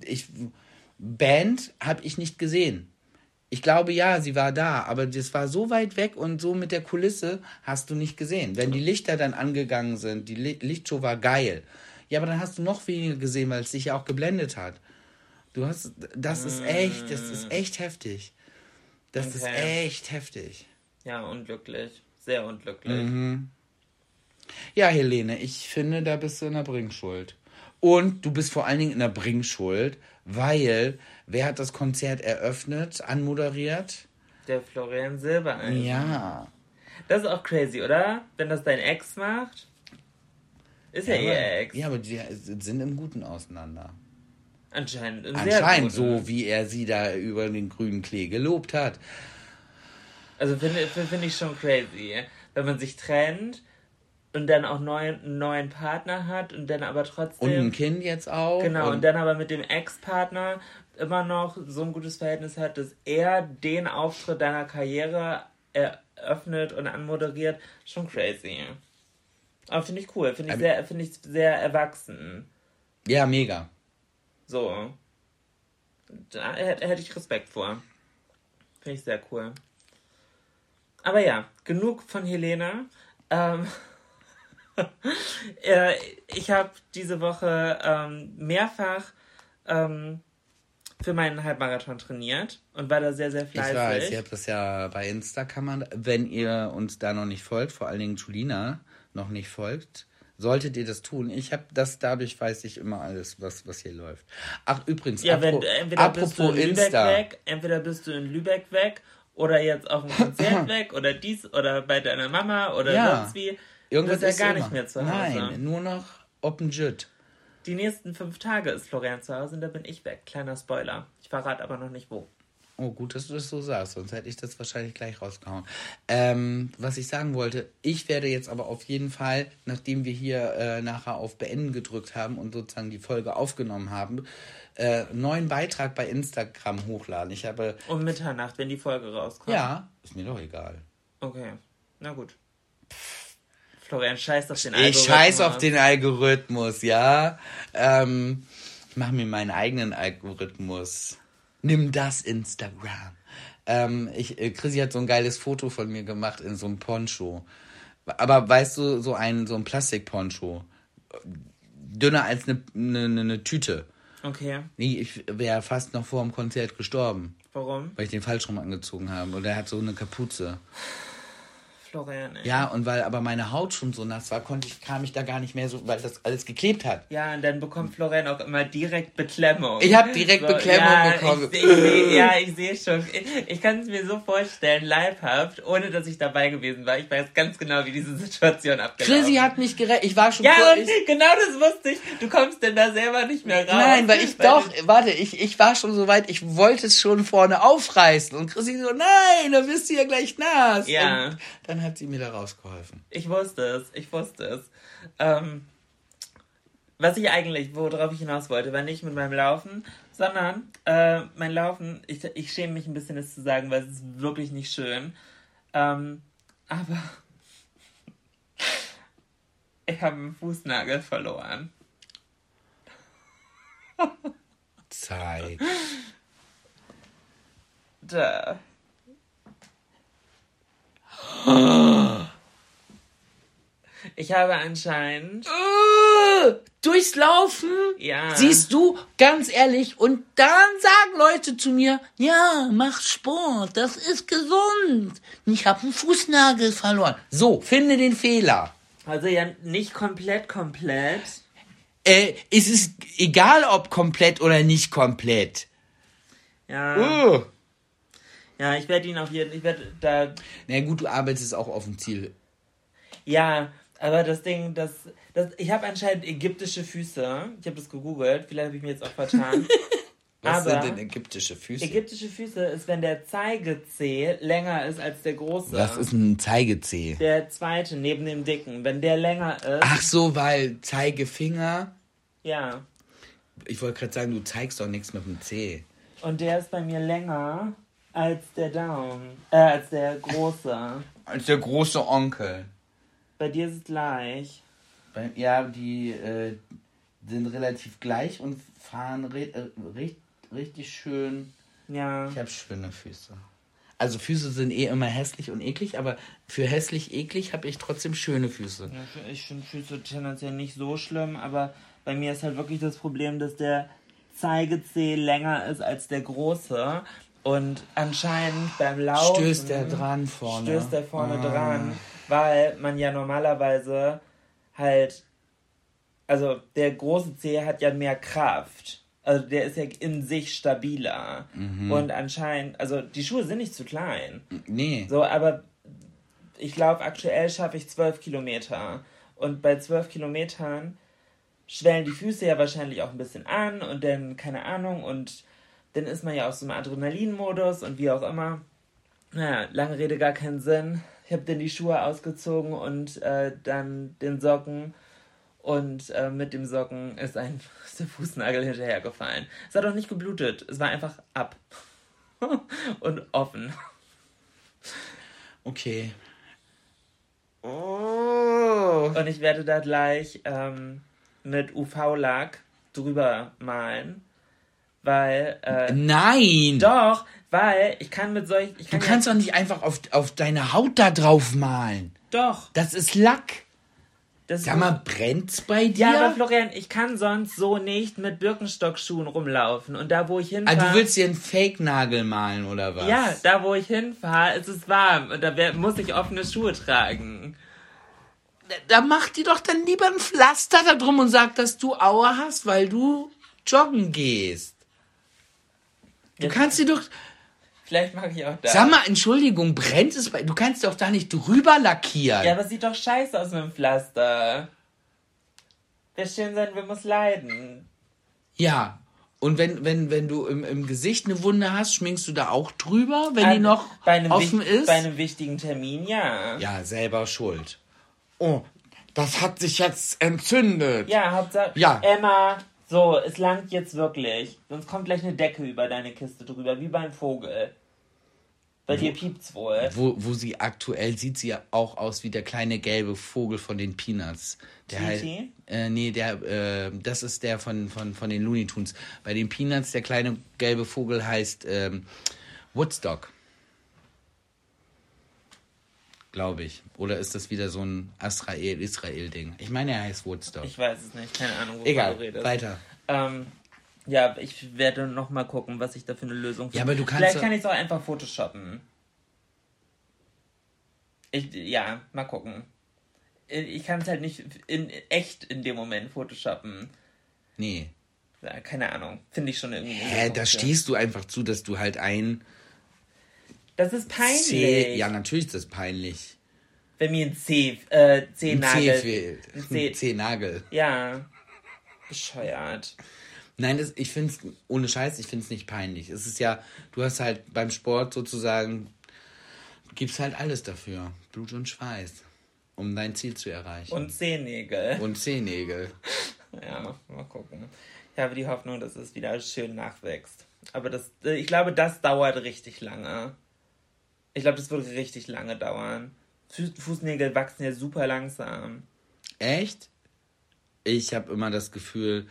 Ich, Band habe ich nicht gesehen. Ich glaube ja, sie war da, aber das war so weit weg und so mit der Kulisse hast du nicht gesehen. Wenn die Lichter dann angegangen sind, die Li Lichtshow war geil. Ja, aber dann hast du noch weniger gesehen, weil es dich ja auch geblendet hat. Du hast, das ist echt, das ist echt heftig. Das ist Okay. echt heftig. Ja, unglücklich. Sehr unglücklich. Mhm. Ja, Helene, ich finde, da bist du in der Bringschuld. Und du bist vor allen Dingen in der Bringschuld, weil wer hat das Konzert eröffnet, anmoderiert? Der Florian Silbereisen. Ja. Das ist auch crazy, oder? Wenn das dein Ex macht. Ist ja, ihr aber, Ex. ja, aber die sind im Guten auseinander. Anscheinend. im sehr Anscheinend, guten. so wie er sie da über den grünen Klee gelobt hat. Also finde find ich schon crazy. Wenn man sich trennt und dann auch neuen, einen neuen Partner hat und dann aber trotzdem. Und ein Kind jetzt auch. Genau, und, dann aber mit dem Ex-Partner immer noch so ein gutes Verhältnis hat, dass er den Auftritt deiner Karriere eröffnet und anmoderiert. Schon crazy. Aber finde ich cool. Finde ich, Aber- sehr, finde ich sehr erwachsen. Ja, mega. So. Da hätte ich Respekt vor. Finde ich sehr cool. Aber ja, genug von Helena. Ähm, *laughs* äh, ich habe diese Woche ähm, mehrfach ähm, für meinen Halbmarathon trainiert und war da sehr, sehr Ich fleißig. weiß, ihr habt das ja bei Insta, kann man, wenn ihr uns da noch nicht folgt, vor allen Dingen Julina noch nicht folgt, solltet ihr das tun. Ich habe das, dadurch weiß ich immer alles, was, was hier läuft. Ach, übrigens, ja, wenn, entweder bist du apropos in Lübeck Insta. weg, entweder bist du in Lübeck weg oder jetzt auf dem *laughs* Konzert weg oder dies oder bei deiner Mama oder Ja. sonst wie. Irgendwas du bist ja gar immer. nicht mehr zu Hause. Nein, nur noch Open Jit. Die nächsten fünf Tage ist Florian zu Hause und da bin ich weg. Kleiner Spoiler. Ich verrate aber noch nicht wo. Oh, gut, dass du das so sagst, sonst hätte ich das wahrscheinlich gleich rausgehauen. Ähm, was ich sagen wollte, ich werde jetzt aber auf jeden Fall, nachdem wir hier äh, nachher auf Beenden gedrückt haben und sozusagen die Folge aufgenommen haben, äh, einen neuen Beitrag bei Instagram hochladen. Ich habe, Um Mitternacht, wenn die Folge rauskommt. ja, ist mir doch egal. Okay. Na gut. Florian scheißt auf den Algorithmus. Ich scheiß auf den Algorithmus, ja. Ähm, ich mache mir meinen eigenen Algorithmus. Nimm das Instagram. Ähm, ich, äh, Chrissy hat so ein geiles Foto von mir gemacht in so einem Poncho. Aber weißt du, so ein, so ein Plastikponcho. Dünner als eine, eine, eine Tüte. Okay. Nee, ich wäre fast noch vor dem Konzert gestorben, Warum? weil ich den falsch rum angezogen habe. Und er hat so eine Kapuze. Florian, ey. Ja, und weil aber meine Haut schon so nass war, konnte ich, kam ich da gar nicht mehr so, weil das alles geklebt hat. Ja, und dann bekommt Florian auch immer direkt Beklemmung. Ich hab direkt Beklemmung ja, bekommen. Ich, ich *laughs* ja, ich sehe schon. Ich, ich kann es mir so vorstellen, leibhaft, ohne dass ich dabei gewesen war. Ich weiß ganz genau, wie diese Situation abgelaufen Chrissy hat mich gerettet. Ich war schon Ja, vor- und *laughs* genau das wusste ich. Du kommst denn da selber nicht mehr raus. Nein, weil ich doch, warte, ich, ich war schon so weit, ich wollte es schon vorne aufreißen. Und Chrissy so, nein, da bist du ja gleich nass. Ja. Und dann hat sie mir da rausgeholfen. Ich wusste es, ich wusste es. Ähm, was ich eigentlich, worauf ich hinaus wollte, war nicht mit meinem Laufen, sondern äh, mein Laufen, ich, ich schäme mich ein bisschen, das zu sagen, weil es ist wirklich nicht schön. Ähm, aber *laughs* ich habe einen Fußnagel verloren. Zeit. Da. Ich habe anscheinend. Äh, durchs Laufen? Ja. Siehst du, ganz ehrlich, und dann sagen Leute zu mir, ja, mach Sport, das ist gesund. Ich habe einen Fußnagel verloren. So, finde den Fehler. Also ja, nicht komplett, komplett. Äh, es ist egal, ob komplett oder nicht komplett. Ja. Uh. Ja, ich werde ihn auf jeden Ich werde da. Na gut, du arbeitest auch auf dem Ziel. Ja, aber das Ding, das. das ich habe anscheinend ägyptische Füße. Ich habe das gegoogelt. Vielleicht habe ich mir jetzt auch vertan. *laughs* Was aber sind denn ägyptische Füße? ägyptische Füße ist, wenn der Zeigezeh länger ist als der große. Was ist ein Zeigezeh? Der zweite neben dem dicken. Wenn der länger ist. Ach so, weil Zeigefinger. Ja. Ich wollte gerade sagen, du zeigst doch nichts mit dem Zeh. Und der ist bei mir länger als der Daumen. Äh, als der große. Als der große Onkel. Bei dir ist es gleich. Bei- Ja, die äh, sind relativ gleich und fahren re äh, richt richtig schön. Ja. Ich habe schöne Füße. Also Füße sind eh immer hässlich und eklig, aber für hässlich eklig habe ich trotzdem schöne Füße. Ja, Ich finde Füße tendenziell nicht so schlimm, aber bei mir ist halt wirklich das Problem, dass der Zeigezeh länger ist als der große. Und anscheinend beim Laufen Stößt der dran vorne. stößt der vorne Ah. dran, weil man ja normalerweise halt, also der große Zeh hat ja mehr Kraft. Also der ist ja in sich stabiler. Mhm. Und anscheinend, also die Schuhe sind nicht zu klein. Nee. So, aber ich laufe aktuell, schaffe ich 12 Kilometer. Und bei 12 Kilometern schwellen die Füße ja wahrscheinlich auch ein bisschen an und dann, keine Ahnung, und dann ist man ja aus so einem Adrenalinmodus und wie auch immer. Naja, lange Rede, gar keinen Sinn. Ich habe dann die Schuhe ausgezogen und äh, dann den Socken. Und äh, mit dem Socken ist ein ist *laughs* der Fußnagel hinterhergefallen. Es hat auch nicht geblutet. Es war einfach ab. *laughs* und offen. Okay. Oh. Und ich werde da gleich ähm, mit UV-Lack drüber malen. Weil, äh, Nein! doch, weil ich kann mit solch. Ich Du kann kannst ja, doch nicht einfach auf, auf deine Haut da drauf malen. Doch. Das ist Lack. Das Sag mal, brennt's bei dir? ja, aber Florian, ich kann sonst so nicht mit Birkenstockschuhen rumlaufen. Und da, wo ich ah, hinfahre. du willst dir einen Fake-Nagel malen, oder was? Ja, da, wo ich hinfahre, ist es warm. Und da muss ich offene Schuhe tragen. Da mach dir doch dann lieber ein Pflaster da drum und sag, dass du Aua hast, weil du joggen gehst. Du Jetzt- kannst dir doch... Vielleicht mache ich auch da. Sag mal, Entschuldigung, brennt es bei... Du kannst doch da nicht drüber lackieren. Ja, aber es sieht doch scheiße aus mit dem Pflaster. Wer schön sein will, muss leiden. Ja. Und wenn, wenn, wenn du im, im Gesicht eine Wunde hast, schminkst du da auch drüber, wenn die An- noch bei einem offen wich- ist? Bei einem wichtigen Termin, ja. ja, selber schuld. Oh, das hat sich jetzt entzündet. Ja, Hauptsache. Ja. Emma, so, es langt jetzt wirklich. Sonst kommt gleich eine Decke über deine Kiste drüber, wie beim Vogel. Bei dir piept's wohl. Wo, wo sie aktuell sieht sie ja auch aus wie der kleine gelbe Vogel von den Peanuts. Der halt, äh, nee, der, äh, das ist der von, von, von den Looney Tunes. Bei den Peanuts, der kleine gelbe Vogel heißt ähm, Woodstock. Glaube ich. Oder ist das wieder so ein Israel-Israel-Ding? Ich meine, er heißt Woodstock. Ich weiß es nicht, keine Ahnung, Egal, du redest. weiter. Ähm, ja, ich werde noch mal gucken, was ich da für eine Lösung finde. Ja, aber du kannst Vielleicht kann ich es auch einfach photoshoppen. Ich, ja, mal gucken. Ich kann es halt nicht in echt in dem Moment photoshoppen. Nee. Ja, keine Ahnung. Finde ich schon irgendwie. Hä, da stehst du einfach zu, dass du halt ein Das ist peinlich. C. Ja, natürlich ist das peinlich. Wenn mir ein C, äh, Ein C-Nagel. C fehlt. Ein Ein C. C-Nagel. Ja. Bescheuert. Nein, das, ich finde es, ohne Scheiß, ich finde es nicht peinlich. Es ist ja, du hast halt beim Sport sozusagen, gibst halt alles dafür. Blut und Schweiß, um dein Ziel zu erreichen. Und Zehennägel. und Zehennägel. *laughs* Ja, mal gucken. Ich habe die Hoffnung, dass es wieder schön nachwächst. Aber das, äh, ich glaube, das dauert richtig lange. Ich glaube, das wird richtig lange dauern. Fu- Fußnägel wachsen ja super langsam. Echt? Ich habe immer das Gefühl,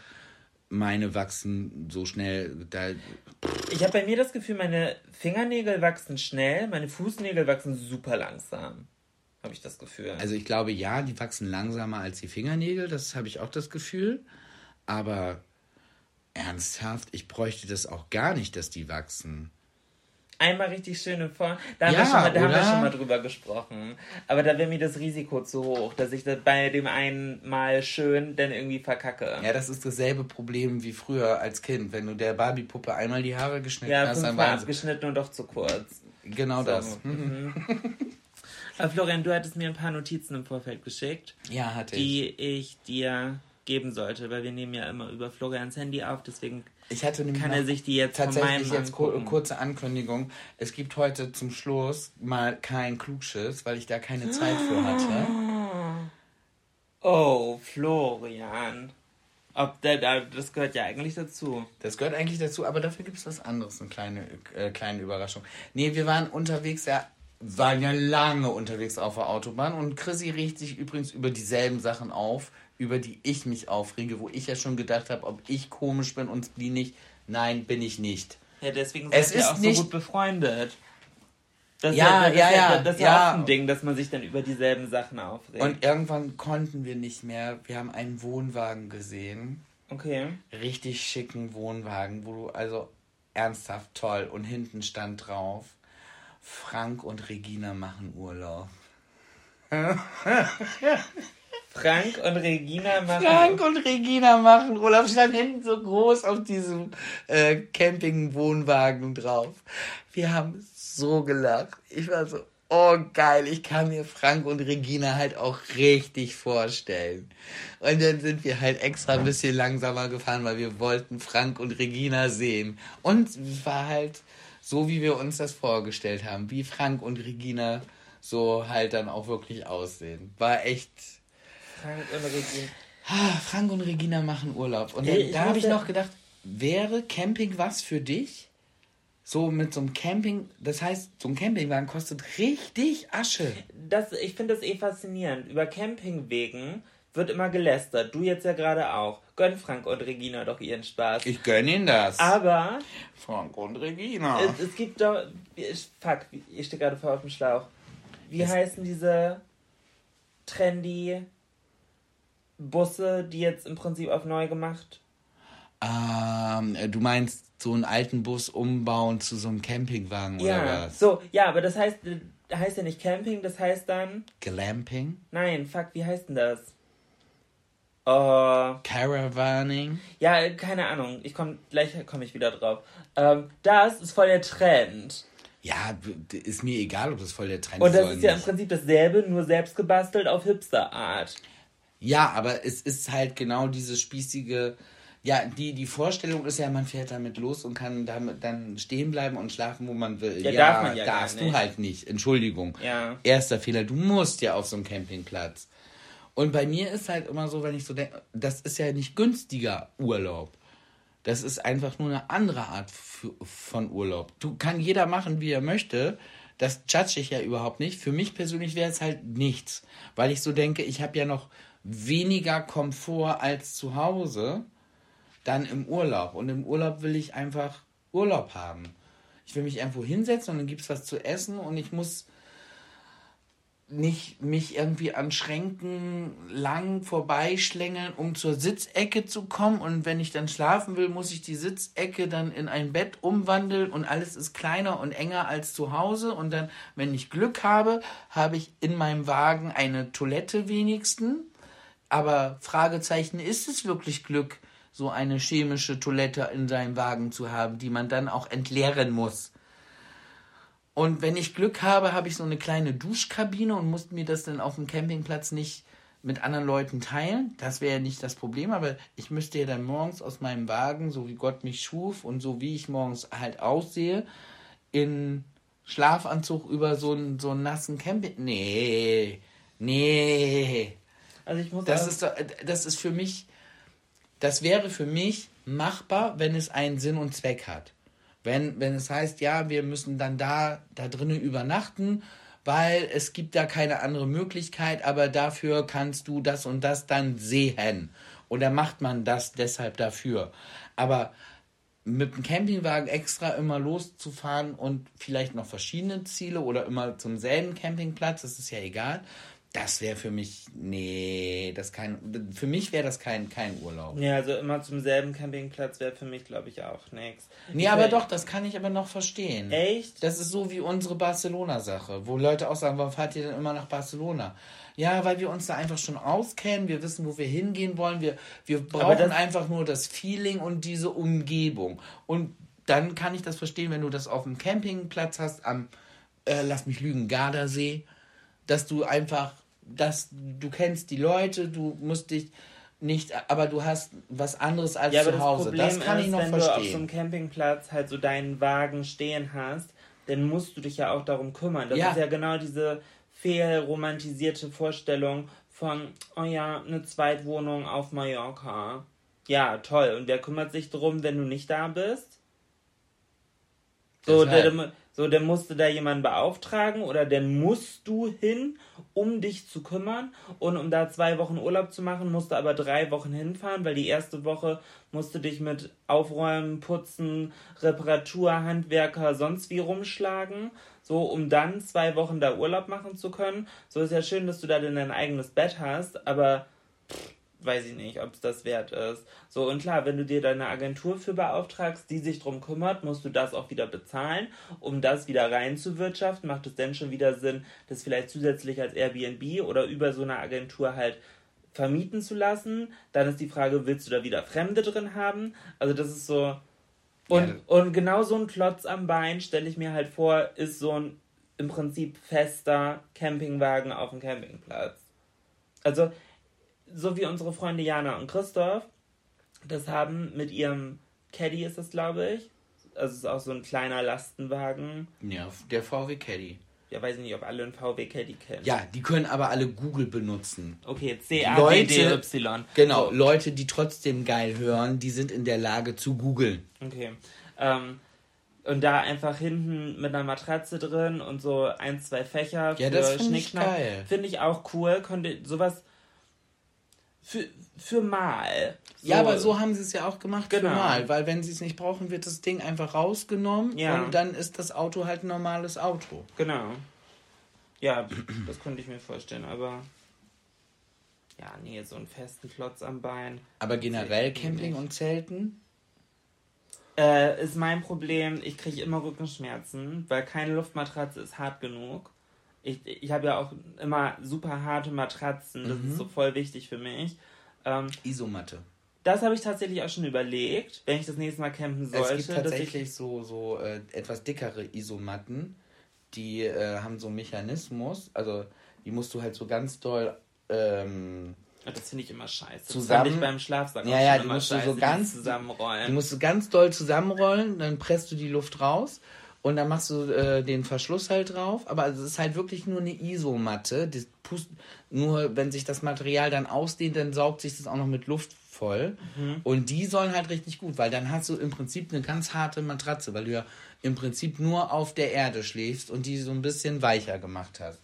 meine wachsen so schnell. Da, Ich habe bei mir das Gefühl, meine Fingernägel wachsen schnell, meine Fußnägel wachsen super langsam. Habe ich das Gefühl. also ich glaube, ja, die wachsen langsamer als die Fingernägel, das habe ich auch das Gefühl. Aber ernsthaft, ich bräuchte das auch gar nicht, dass die wachsen. Einmal richtig schön in Form. Da, haben, Ja, wir schon mal, da haben wir schon mal drüber gesprochen. Aber da wäre mir das Risiko zu hoch, dass ich das bei dem einen Mal schön dann irgendwie verkacke. Ja, das ist dasselbe Problem wie früher als Kind. Wenn du der Barbie-Puppe einmal die Haare geschnitten Ja, hast, dann war abgeschnitten und doch zu kurz. genau das. So. Mhm. *laughs* Aber Florian, du hattest mir ein paar Notizen im Vorfeld geschickt, Ja, hatte ich. die ich dir geben sollte, weil wir nehmen ja immer über Florians Handy auf, deswegen Ich hatte nämlich kann er sich die jetzt tatsächlich jetzt angucken. kurze Ankündigung. Es gibt heute zum Schluss mal kein Klugschiss, weil ich da keine Zeit für hatte. Oh, Florian. Ob der, da- das gehört ja eigentlich dazu. Das gehört eigentlich dazu, aber dafür gibt es was anderes, eine kleine, äh, kleine Überraschung. Nee, wir waren unterwegs, ja, waren ja lange unterwegs auf der Autobahn und Chrissy regt sich übrigens über dieselben Sachen auf, über die ich mich aufrege, wo ich ja schon gedacht habe, ob ich komisch bin und die nicht. Nein, bin ich nicht. Ja, deswegen Es seid ihr auch nicht- so gut befreundet. Das Ja, ist ja, das ja, Ist das ist ja, ja. auch ein Ding, dass man sich dann über dieselben Sachen aufregt. Und irgendwann konnten wir nicht mehr. Wir haben einen Wohnwagen gesehen. okay. richtig schicken Wohnwagen, wo du also ernsthaft toll und hinten stand drauf, Frank und Regina machen Urlaub. *laughs* Frank und Regina machen. Frank und Regina machen Urlaub stand hinten so groß auf diesem äh, Camping-Wohnwagen drauf. Wir haben so gelacht. Ich war so, oh geil, ich kann mir Frank und Regina halt auch richtig vorstellen. Und dann sind wir halt extra ein bisschen langsamer gefahren, weil wir wollten Frank und Regina sehen. Und es war halt so, wie wir uns das vorgestellt haben, wie Frank und Regina so halt dann auch wirklich aussehen. War echt Frank und Regina. Ah, Frank und Regina machen Urlaub. Und dann, Ich da habe ich noch gedacht, wäre Camping was für dich? So mit so einem Camping, das heißt, so ein Campingwagen kostet richtig Asche. Das, ich finde das eh faszinierend. Über Campingwegen wird immer gelästert. Du jetzt ja gerade auch. Gönn Frank und Regina doch ihren Spaß. Ich gönne ihnen das. Aber Frank und Regina. es, es gibt doch. Ich, fuck, ich stehe gerade voll auf dem Schlauch. Wie Es- heißen diese trendy Busse, die jetzt im Prinzip auf neu gemacht? Ähm, du meinst so einen alten Bus umbauen zu so einem Campingwagen oder Ja, was? so, ja, aber das heißt, äh, heißt ja nicht Camping, das heißt dann. Glamping? Nein, fuck, wie heißt denn das? Oh, Caravaning? ja, keine Ahnung. Ich komm, gleich komme ich wieder drauf. Ähm, das ist voll der Trend. Ja, ist mir egal, ob das voll der Trend Und ist das oder ist ja im nicht. Prinzip dasselbe, nur selbst gebastelt auf Hipster-Art. Ja, aber es ist halt genau dieses spießige. Ja, die, die Vorstellung ist ja, man fährt damit los und kann damit dann stehen bleiben und schlafen, wo man will. Ja, darf man ja darfst du nicht. halt nicht. Entschuldigung. Ja. Erster Fehler, du musst ja auf so einem Campingplatz. Und bei mir ist halt immer so, wenn ich so denke, das ist ja nicht günstiger Urlaub. Das ist einfach nur eine andere Art von Urlaub. Du kann jeder machen, wie er möchte. Das judge ich ja überhaupt nicht. Für mich persönlich wäre es halt nichts, weil ich so denke, ich habe ja noch weniger Komfort als zu Hause, dann im Urlaub. Und im Urlaub will ich einfach Urlaub haben. Ich will mich irgendwo hinsetzen und dann gibt es was zu essen und ich muss nicht mich irgendwie an Schränken lang vorbeischlängeln, um zur Sitzecke zu kommen. Und wenn ich dann schlafen will, muss ich die Sitzecke dann in ein Bett umwandeln und alles ist kleiner und enger als zu Hause. Und dann, wenn ich Glück habe, habe ich in meinem Wagen eine Toilette wenigstens. Aber Fragezeichen, ist es wirklich Glück, so eine chemische Toilette in seinem Wagen zu haben, die man dann auch entleeren muss? Und wenn ich Glück habe, habe ich so eine kleine Duschkabine und muss mir das dann auf dem Campingplatz nicht mit anderen Leuten teilen. Das wäre ja nicht das Problem, aber ich müsste ja dann morgens aus meinem Wagen, so wie Gott mich schuf und so wie ich morgens halt aussehe, in Schlafanzug über so einen, so einen nassen Camping. Nee, nee. Also ich muss Das auch- ist, doch- das ist für mich, das wäre für mich machbar, wenn es einen Sinn und Zweck hat. Wenn, wenn es heißt, ja, wir müssen dann da, da drinnen übernachten, weil es gibt da keine andere Möglichkeit, aber dafür kannst du das und das dann sehen. Und dann macht man das deshalb dafür. Aber mit dem Campingwagen extra immer loszufahren und vielleicht noch verschiedene Ziele oder immer zum selben Campingplatz, das ist ja egal. Das wäre für mich, nee, das kein, für mich wäre das kein, kein Urlaub. Ja, also immer zum selben Campingplatz wäre für mich, glaube ich, auch nichts. Nee, Ich aber doch, das kann ich aber noch verstehen. Echt? Das ist so wie unsere Barcelona-Sache, wo Leute auch sagen, warum fahrt ihr denn immer nach Barcelona? Ja, weil wir uns da einfach schon auskennen, wir wissen, wo wir hingehen wollen, wir, wir brauchen einfach nur das Feeling und diese Umgebung. Und dann kann ich das verstehen, wenn du das auf dem Campingplatz hast, am, äh, lass mich lügen, Gardasee, dass du einfach, dass du kennst die Leute, du musst dich nicht, aber du hast was anderes als Ja, zu das Hause. Problem das kann ist, ich noch wenn du auf so einem verstehen. Campingplatz halt so deinen Wagen stehen hast, dann musst du dich ja auch darum kümmern. Das Ja. ist ja genau diese fehlromantisierte Vorstellung von, oh ja, eine Zweitwohnung auf Mallorca. Ja, toll. Und wer kümmert sich drum, wenn du nicht da bist? So, Deshalb. der, so, dann musst du da jemanden beauftragen oder dann musst du hin, um dich zu kümmern. Und um da zwei Wochen Urlaub zu machen, musst du aber drei Wochen hinfahren, weil die erste Woche musst du dich mit Aufräumen, Putzen, Reparatur, Handwerker, sonst wie rumschlagen. So, um dann zwei Wochen da Urlaub machen zu können. So ist ja schön, dass du da dein eigenes Bett hast, aber weiß ich nicht, ob es das wert ist. So, und klar, wenn du dir deine Agentur für beauftragst, die sich drum kümmert, musst du das auch wieder bezahlen. Um das wieder reinzuwirtschaften, macht es dann schon wieder Sinn, das vielleicht zusätzlich als Airbnb oder über so eine Agentur halt vermieten zu lassen. Dann ist die Frage, willst du da wieder Fremde drin haben? Also das ist so... Und, Ja. und genau so ein Klotz am Bein, stelle ich mir halt vor, ist so ein im Prinzip fester Campingwagen auf dem Campingplatz. Also, so wie unsere Freunde Jana und Christoph das haben mit ihrem Caddy ist das, glaube ich. Also es ist auch so ein kleiner Lastenwagen. Ja, der VW Caddy. Ja, weiß ich nicht, ob alle einen VW Caddy kennen. Ja, die können aber alle Google benutzen. Okay, C-A-D-D-Y. Genau, So. Leute, die trotzdem geil hören, die sind in der Lage zu googeln. Okay. Ähm, und da einfach hinten mit einer Matratze drin und so ein, zwei Fächer Ja, für das find Schnickschnack. Finde ich auch cool. Könnte sowas für, für mal. Ja, aber so haben sie es ja auch gemacht Genau. für mal, weil wenn sie es nicht brauchen, wird das Ding einfach rausgenommen Ja. und dann ist das Auto halt ein normales Auto. Genau. Ja, das könnte ich mir vorstellen, aber. Ja, nee, so einen festen Klotz am Bein. Aber generell ich Camping und Zelten? Äh, ist mein Problem, ich kriege immer Rückenschmerzen, weil keine Luftmatratze ist hart genug. Ich, ich habe ja auch immer super harte Matratzen, das ist so voll wichtig für mich. Ähm, Isomatte. das habe ich tatsächlich auch schon überlegt, wenn ich das nächste Mal campen sollte. es gibt tatsächlich so, so äh, etwas dickere Isomatten, die äh, haben so einen Mechanismus, also die musst du halt so ganz doll ähm, ich, das finde ich immer scheiße. Zusammen- Das ich beim Schlafsack Ja, ja, die musst du so scheiße, ganz- zusammenrollen. Die musst du ganz doll zusammenrollen, dann presst du die Luft raus und dann machst du äh, den Verschluss halt drauf. Aber es ist halt wirklich nur eine Isomatte. Das pust, nur wenn sich das Material dann ausdehnt, dann saugt sich das auch noch mit Luft voll. Und die sollen halt richtig gut, weil dann hast du im Prinzip eine ganz harte Matratze, weil du ja im Prinzip nur auf der Erde schläfst und die so ein bisschen weicher gemacht hast.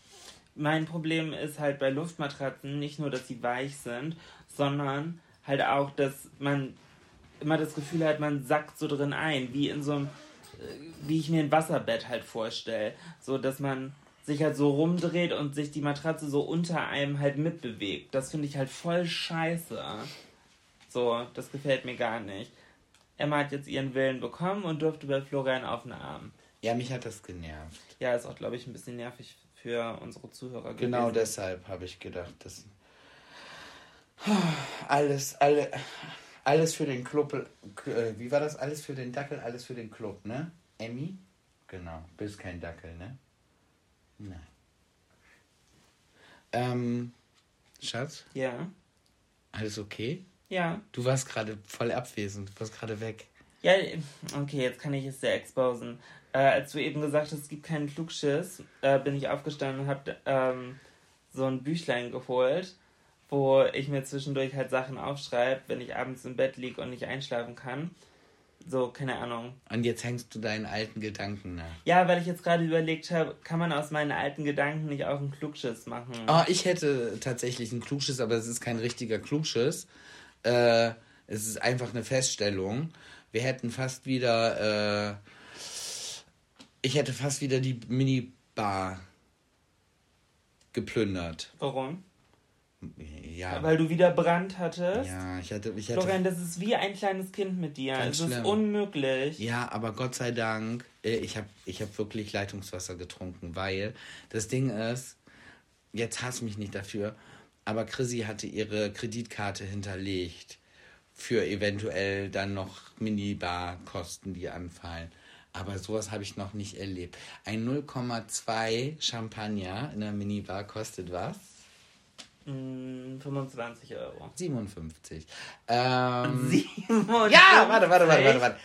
Mein Problem ist halt bei Luftmatratzen nicht nur, dass sie weich sind, sondern halt auch, dass man immer das Gefühl hat, man sackt so drin ein, wie in so einem, wie ich mir ein Wasserbett halt vorstelle. So, dass man sich halt so rumdreht und sich die Matratze so unter einem halt mitbewegt. Das finde ich halt voll scheiße. So, das gefällt mir gar nicht. Emma hat jetzt ihren Willen bekommen und durfte bei Florian auf den Arm. Ja, mich hat das genervt. Ja, ist auch, glaube ich, ein bisschen nervig für unsere Zuhörer Genau gewesen. deshalb habe ich gedacht, das alles, alle, alles für den Club. Äh, wie war das? Alles für den Dackel, alles für den Club, ne? Emmy? Genau, bist kein Dackel, ne? Nein. Ähm, Schatz, Ja. alles okay? Ja. Du warst gerade voll abwesend, du warst gerade weg. Ja, okay, jetzt kann ich es sehr exposen. Äh, als du eben gesagt hast, es gibt keinen Klugschiss, äh, bin ich aufgestanden und habe ähm, so ein Büchlein geholt, wo ich mir zwischendurch halt Sachen aufschreibe, wenn ich abends im Bett liege und nicht einschlafen kann. So, keine Ahnung. Und jetzt hängst du deinen alten Gedanken nach. Ja, weil ich jetzt gerade überlegt habe, kann man aus meinen alten Gedanken nicht auch einen Klugschiss machen? Oh, ich hätte tatsächlich einen Klugschiss, aber es ist kein richtiger Klugschiss. Äh, es ist einfach eine Feststellung. Wir hätten fast wieder, äh, ich hätte fast wieder die Minibar geplündert. Warum? Ja. Weil du wieder Brand hattest? Ja, ich hatte, ich hatte. Florian, das ist wie ein kleines Kind mit dir. Ganz es ist unmöglich. Ja, aber Gott sei Dank, äh, ich habe ich hab wirklich Leitungswasser getrunken, weil das Ding ist, jetzt hass mich nicht dafür, aber Chrissy hatte ihre Kreditkarte hinterlegt für eventuell dann noch Minibar-Kosten, die anfallen. Aber sowas habe ich noch nicht erlebt. Ein 0,2 Champagner in der Minibar kostet was? Mm, 25 Euro. 57. Ähm, 57? Ja, warte, warte, warte, warte, warte.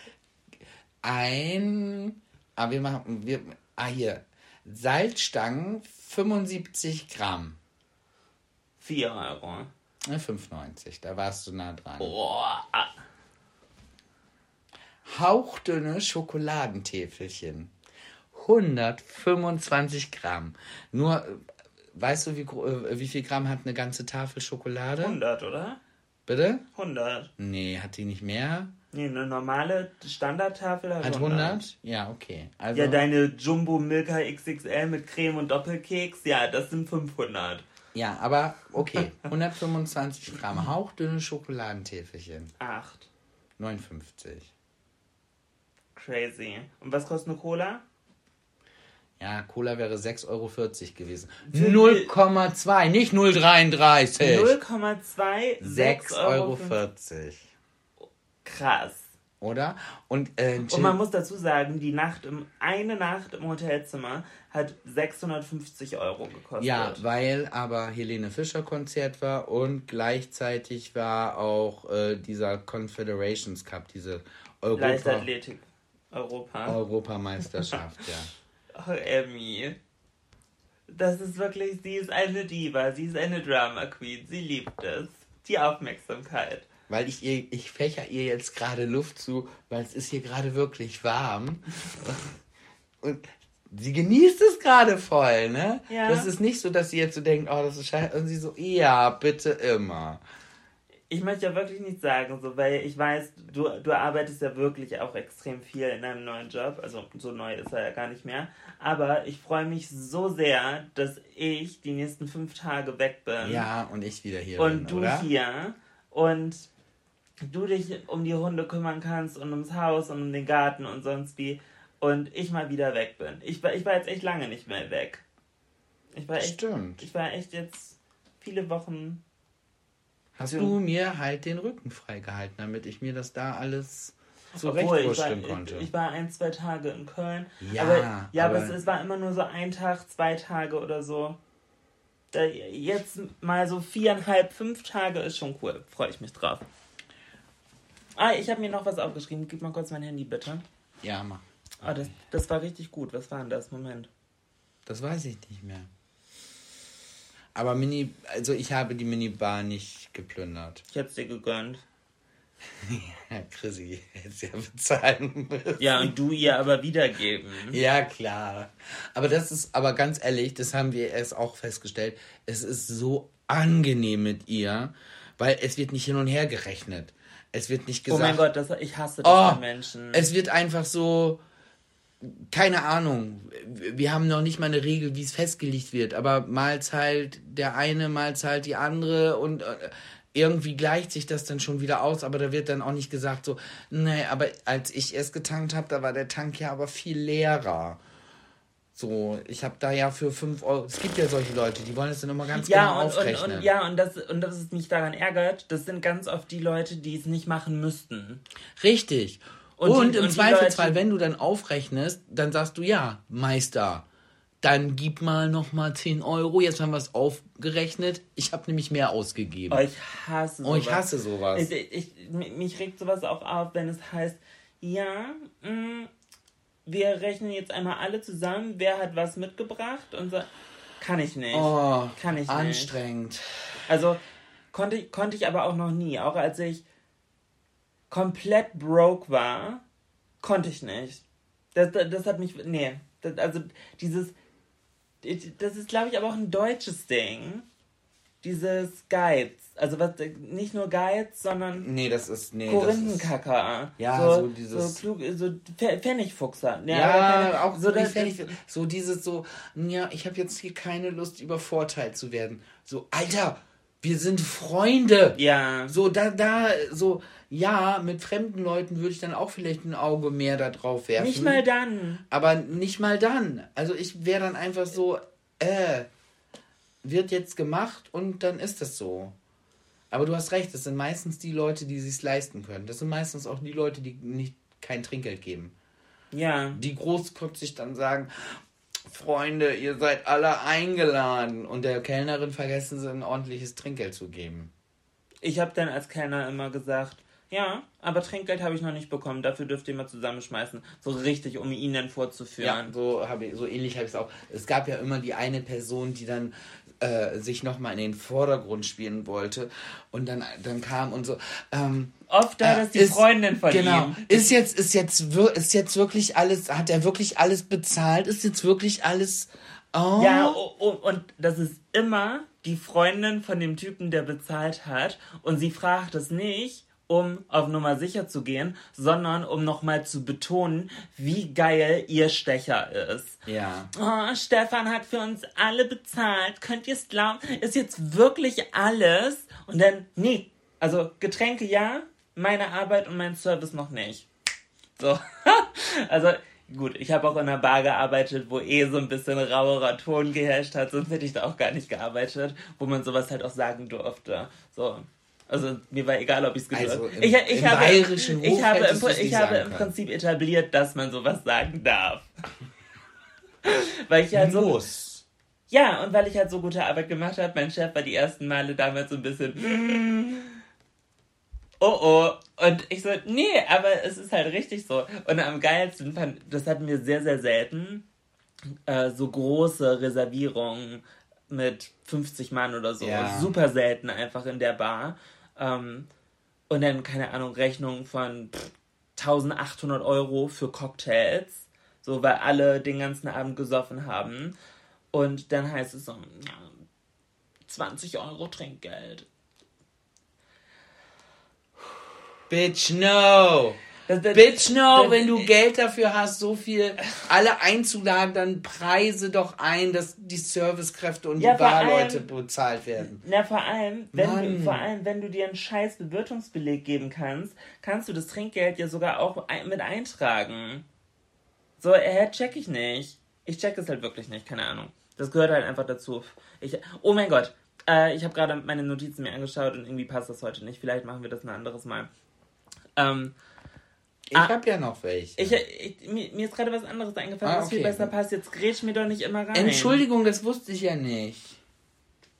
Ein. Ah, wir machen. Wir, ah, hier. Salzstangen 75 Gramm. 4 Euro. Ne, 5,90. Da warst du nah dran. Boah. ah, Hauchdünne Schokoladentäfelchen. 125 Gramm. Nur, weißt du, wie, äh, wie viel Gramm hat eine ganze Tafel Schokolade? 100, oder? Bitte? 100. Nee, hat die nicht mehr? Nee, eine normale Standardtafel hat, Hat 100? Ja, okay. Also, Ja, deine Jumbo Milka XXL mit Creme und Doppelkeks, ja, das sind 500. Ja, aber okay. *laughs* 125 Gramm hauchdünne Schokoladentäfelchen. 8. 59. Crazy. Und was kostet eine Cola? Ja, Cola wäre 6,40 Euro gewesen. Für 0,2, nicht 0,33. 0,2, 6,40 Euro. Krass. Oder? Und, äh, Und man muss dazu sagen, die Nacht im, eine Nacht im Hotelzimmer hat 650 Euro gekostet. ja, weil aber Helene Fischer Konzert war und gleichzeitig war auch äh, dieser Confederations Cup, diese Europa Leichtathletik. Europa. Europameisterschaft, ja. Oh, Emmy. Das ist wirklich, sie ist eine Diva, sie ist eine Drama Queen, sie liebt es. Die Aufmerksamkeit. Weil ich ihr, ich fächer ihr jetzt gerade Luft zu, weil es ist hier gerade wirklich warm. *laughs* Und sie genießt es gerade voll, ne? Ja. Das ist nicht so, dass sie jetzt so denkt, oh, das ist scheiße. Und sie so, ja, bitte immer. Ich möchte ja wirklich nicht sagen, so, weil ich weiß, du, du arbeitest ja wirklich auch extrem viel in deinem neuen Job. Also so neu ist er ja gar nicht mehr. Aber ich freue mich so sehr, dass ich die nächsten fünf Tage weg bin. Ja, und ich wieder hier und bin, du oder? hier und du dich um die Hunde kümmern kannst und ums Haus und um den Garten und sonst wie und ich mal wieder weg bin. Ich war, ich war jetzt echt lange nicht mehr weg. Ich war echt, Stimmt. ich war echt jetzt viele Wochen. Hast du mir halt den Rücken freigehalten, damit ich mir das da alles war, zurechtwurschteln konnte. ich, ich war ein, zwei Tage in Köln. Ja, aber, ja, aber, aber- es, es war immer nur so ein Tag, zwei Tage oder so. Da, jetzt mal so viereinhalb, fünf Tage ist schon cool. Freue ich mich drauf. Ah, ich habe mir noch was aufgeschrieben. Gib mal kurz mein Handy, bitte. ja, mach. Ah, das, das war richtig gut. Was war denn das? Moment. Das weiß ich nicht mehr. Aber Mini, also ich habe die Minibar nicht geplündert. Ich hab's dir gegönnt. *laughs* Ja, Chrissy, hätte ja bezahlen müssen. Ja, und du ihr aber wiedergeben. Ja, klar. Aber das ist, aber ganz ehrlich, das haben wir erst auch festgestellt. Es ist so angenehm mit ihr, weil es wird nicht hin und her gerechnet. Es wird nicht Oh gesagt. mein Gott, das, ich hasse das Oh, Menschen. Es wird einfach so, keine Ahnung. Wir haben noch nicht mal eine Regel, wie es festgelegt wird, aber mal zahlt der eine, mal zahlt die andere und äh, irgendwie gleicht sich das dann schon wieder aus, aber da wird dann auch nicht gesagt so, nee, aber als ich erst getankt habe, da war der Tank ja aber viel leerer. So, ich habe da ja für 5 Euro. Es gibt ja solche Leute, die wollen es dann immer ganz ja, genau und, aufrechnen. und, und, ja, und das, und das ist mich daran ärgert, das sind ganz oft die Leute, die es nicht machen müssten. Richtig. Und Und, die- im und Zweifelsfall, Leute- wenn du dann aufrechnest, dann sagst du, ja, Meister, dann gib mal nochmal 10 Euro. Jetzt haben wir es aufgerechnet. Ich habe nämlich mehr ausgegeben. Oh, ich hasse sowas. Oh, ich hasse sowas. Ich, ich, mich regt sowas auch auf, wenn es heißt, ja, mh, wir rechnen jetzt einmal alle zusammen, wer hat was mitgebracht und so. Kann ich nicht. oh, Kann ich nicht. anstrengend. Also konnte, konnte ich aber auch noch nie. Auch als ich komplett broke war, konnte ich nicht. Das, das, das hat mich. Nee. Das, also dieses. Das ist, glaube ich, aber auch ein deutsches Ding. dieses Geiz. Also was nicht nur Geiz, sondern Nee, das ist. Nee, Korinthenkacker. Ja, so, so dieses- So, klug, so Pf- Pfennigfuchser. Ja, aber keine- auch so das, fertig, so dieses so, ja, ich habe jetzt hier keine Lust, übervorteilt zu werden. So, Alter, wir sind Freunde. Ja. So, da, da, so, ja, mit fremden Leuten würde ich dann auch vielleicht ein Auge mehr da drauf werfen. Nicht mal dann. Aber nicht mal dann. Also ich wäre dann einfach so, äh, wird jetzt gemacht und dann ist es so. Aber du hast recht, das sind meistens die Leute, die sich leisten können. Das sind meistens auch die Leute, die nicht kein Trinkgeld geben. Ja. Die großkotzig dann sagen, Freunde, ihr seid alle eingeladen. Und der Kellnerin vergessen sie ein ordentliches Trinkgeld zu geben. Ich habe dann als Kellner immer gesagt, ja, aber Trinkgeld habe ich noch nicht bekommen. Dafür dürft ihr mal zusammenschmeißen. So richtig, um ihn dann Ja, vorzuführen. so, hab ich, so ähnlich habe ich es auch. Es gab ja immer die eine Person, die dann äh, sich nochmal in den Vordergrund spielen wollte. Und dann, dann kam und so. Ähm, Oft da, äh, dass die ist- Freundin von genau, ihm. Ist jetzt, ist, jetzt, ist jetzt wirklich alles, hat er wirklich alles bezahlt? Ist jetzt wirklich alles. Oh. Ja, o- o- und das ist immer die Freundin von dem Typen, der bezahlt hat. Und sie fragt es nicht, um auf Nummer sicher zu gehen, sondern um nochmal zu betonen, wie geil ihr Stecher ist. ja. Oh, Stefan hat für uns alle bezahlt. Könnt ihr es glauben? Ist jetzt wirklich alles? Und dann, nee. Also Getränke ja, meine Arbeit und mein Service noch nicht. So. *laughs* also, gut, ich habe auch in einer Bar gearbeitet, wo eh so ein bisschen rauerer Ton geherrscht hat, sonst hätte ich da auch gar nicht gearbeitet, wo man sowas halt auch sagen durfte. So. Also mir war egal, ob gehört Also im- ich, ich im habe, bayerischen Hof ich habe, im, hättest du's ich habe im können. Prinzip etabliert, dass man sowas sagen darf. *laughs* Weil ich halt so, Muss. ja, und weil ich halt so gute Arbeit gemacht habe, mein Chef war die ersten Male damals so ein bisschen, "Mm, oh oh. Und ich so, nee, aber es ist halt richtig so. Und am geilsten fand, das hatten wir sehr, sehr selten, äh, so große Reservierungen mit 50 Mann oder so. Ja. Super selten einfach in der Bar. Ähm, und dann, keine Ahnung, Rechnungen von pff, 1800 Euro für Cocktails. So, weil alle den ganzen Abend gesoffen haben. Und dann heißt es so, ja, 20 Euro Trinkgeld. Bitch, no. Das, das, Bitch, no, das- wenn du Geld dafür hast, so viel alle einzuladen, dann preise doch ein, dass die Servicekräfte und Ja, die Barleute allem- bezahlt werden. Na, vor allem, wenn du, vor allem, wenn du dir einen scheiß Bewirtungsbeleg geben kannst, kannst du das Trinkgeld ja sogar auch mit eintragen. So, äh, check ich nicht. Ich check es halt wirklich nicht, keine Ahnung. Das gehört halt einfach dazu. Ich, oh mein Gott, äh, ich habe gerade meine Notizen mir angeschaut und irgendwie passt das heute nicht. Vielleicht machen wir das ein anderes Mal. Ähm, Ich Ah. hab ja noch welche. ich, ich, mir, ist gerade was anderes eingefallen, Ah, was viel besser passt. Jetzt grätsch mir doch nicht immer rein. Entschuldigung, das wusste ich ja nicht.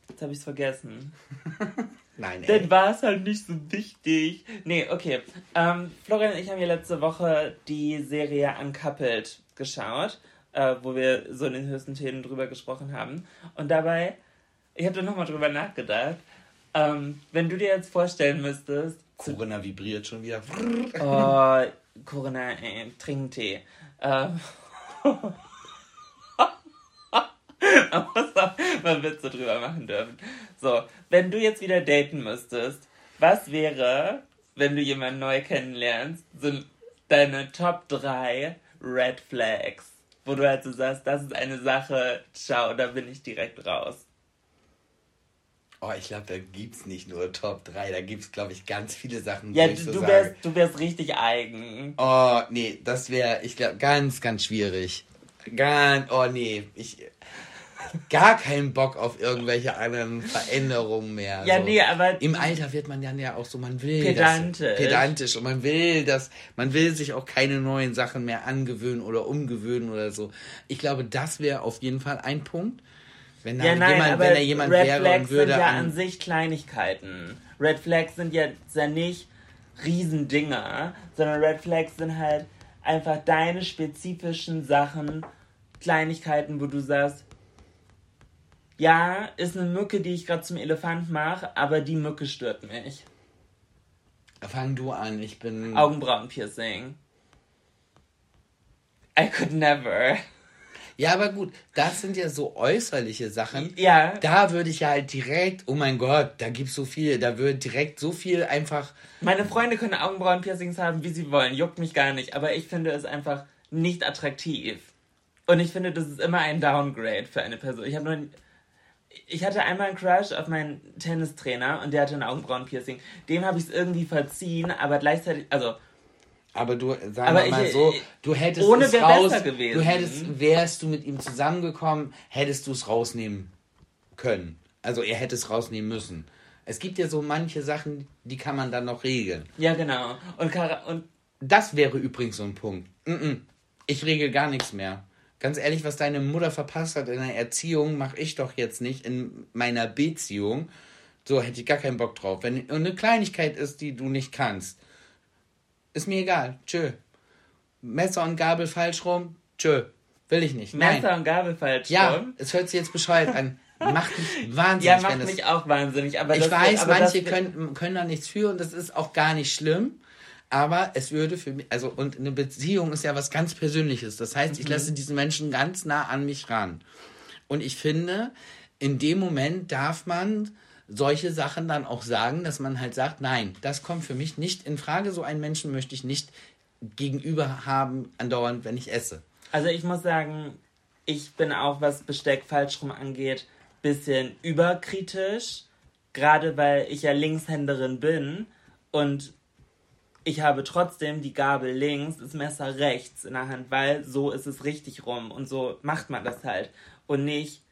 Jetzt habe ich es vergessen. *laughs* Nein, Dann ey. war es halt nicht so wichtig. Nee, okay. Ähm, Florian und ich haben ja letzte Woche die Serie Uncoupled geschaut, äh, wo wir so in den höchsten Themen drüber gesprochen haben. Und dabei, ich habe da nochmal drüber nachgedacht, ähm, wenn du dir jetzt vorstellen müsstest, Corinna vibriert schon wieder. oh, Corinna, ey, trinken Tee. Ähm, *laughs* Man mal Witze drüber machen dürfen. So, wenn du jetzt wieder daten müsstest, was wäre, wenn du jemanden neu kennenlernst, so deine Top 3 Red Flags? Wo du halt so sagst, das ist eine Sache, ciao, da bin ich direkt raus. Oh, ich glaube, da gibt's nicht nur Top 3, da gibt's, glaube ich, ganz viele Sachen, Ja, du, so du, sage. wärst, du wärst richtig eigen. Oh, nee, das wäre, ich glaube, ganz, ganz schwierig. Ganz, oh nee, ich gar keinen Bock auf irgendwelche anderen Veränderungen mehr. Ja, so. nee, aber Im Alter wird man dann ja auch so, man will Pedantisch. Das, pedantisch und man will das, man will sich auch keine neuen Sachen mehr angewöhnen oder umgewöhnen oder so. Ich glaube, das wäre auf jeden Fall ein Punkt. Wenn da Ja, nein, jemand, wenn da jemand Red wäre Flags und würde sind ja an, an sich Kleinigkeiten. Red Flags sind jetzt ja nicht Riesendinger, sondern Red Flags sind halt einfach deine spezifischen Sachen, Kleinigkeiten, wo du sagst, ja, ist eine Mücke, die ich gerade zum Elefant mache, aber die Mücke stört mich. fang du an, ich bin Augenbrauenpiercing. I could never. Ja, aber gut, das sind ja so äußerliche Sachen. Ja. Da würde ich ja halt direkt, oh mein Gott, da gibt's so viel, da wird direkt so viel einfach. Meine Freunde können Augenbrauenpiercings haben, wie sie wollen, juckt mich gar nicht, aber ich finde es einfach nicht attraktiv. Und ich finde, das ist immer ein Downgrade für eine Person. Ich habe nur ich hatte einmal einen Crush auf meinen Tennistrainer und der hatte ein Augenbrauenpiercing. Dem habe ich es irgendwie verziehen, aber gleichzeitig, also aber du, sagen aber wir mal ich, so, du hättest ohne es raus, du hättest, wärst du mit ihm zusammengekommen, hättest du es rausnehmen können. Also er hätte es rausnehmen müssen. Es gibt ja so manche Sachen, die kann man dann noch regeln. Ja, genau. Und, Kara und das wäre übrigens so ein Punkt. Ich regel gar nichts mehr. Ganz ehrlich, was deine Mutter verpasst hat in der Erziehung, mache ich doch jetzt nicht in meiner Beziehung. So hätte ich gar keinen Bock drauf. Wenn eine Kleinigkeit ist, die du nicht kannst, ist mir egal. Tschö. Messer und Gabel falsch rum. Tschö. Will ich nicht. Nein. Messer und Gabel falsch Ja, rum. es hört sich jetzt bescheuert an. Macht mich wahnsinnig. *laughs* Ja, macht wenn es- mich auch wahnsinnig. Aber ich weiß, aber manche können, können da nichts für und das ist auch gar nicht schlimm. Aber es würde für mich, also, und eine Beziehung ist ja was ganz Persönliches. Das heißt, ich lasse diesen Menschen ganz nah an mich ran. Und ich finde, in dem Moment darf man solche Sachen dann auch sagen, dass man halt sagt, nein, das kommt für mich nicht in Frage. So einen Menschen möchte ich nicht gegenüber haben, andauernd, wenn ich esse. Also ich muss sagen, ich bin auch, was Besteck falsch rum angeht, bisschen überkritisch. Gerade weil ich ja Linkshänderin bin und ich habe trotzdem die Gabel links, das Messer rechts in der Hand, weil so ist es richtig rum und so macht man das halt. Und nicht,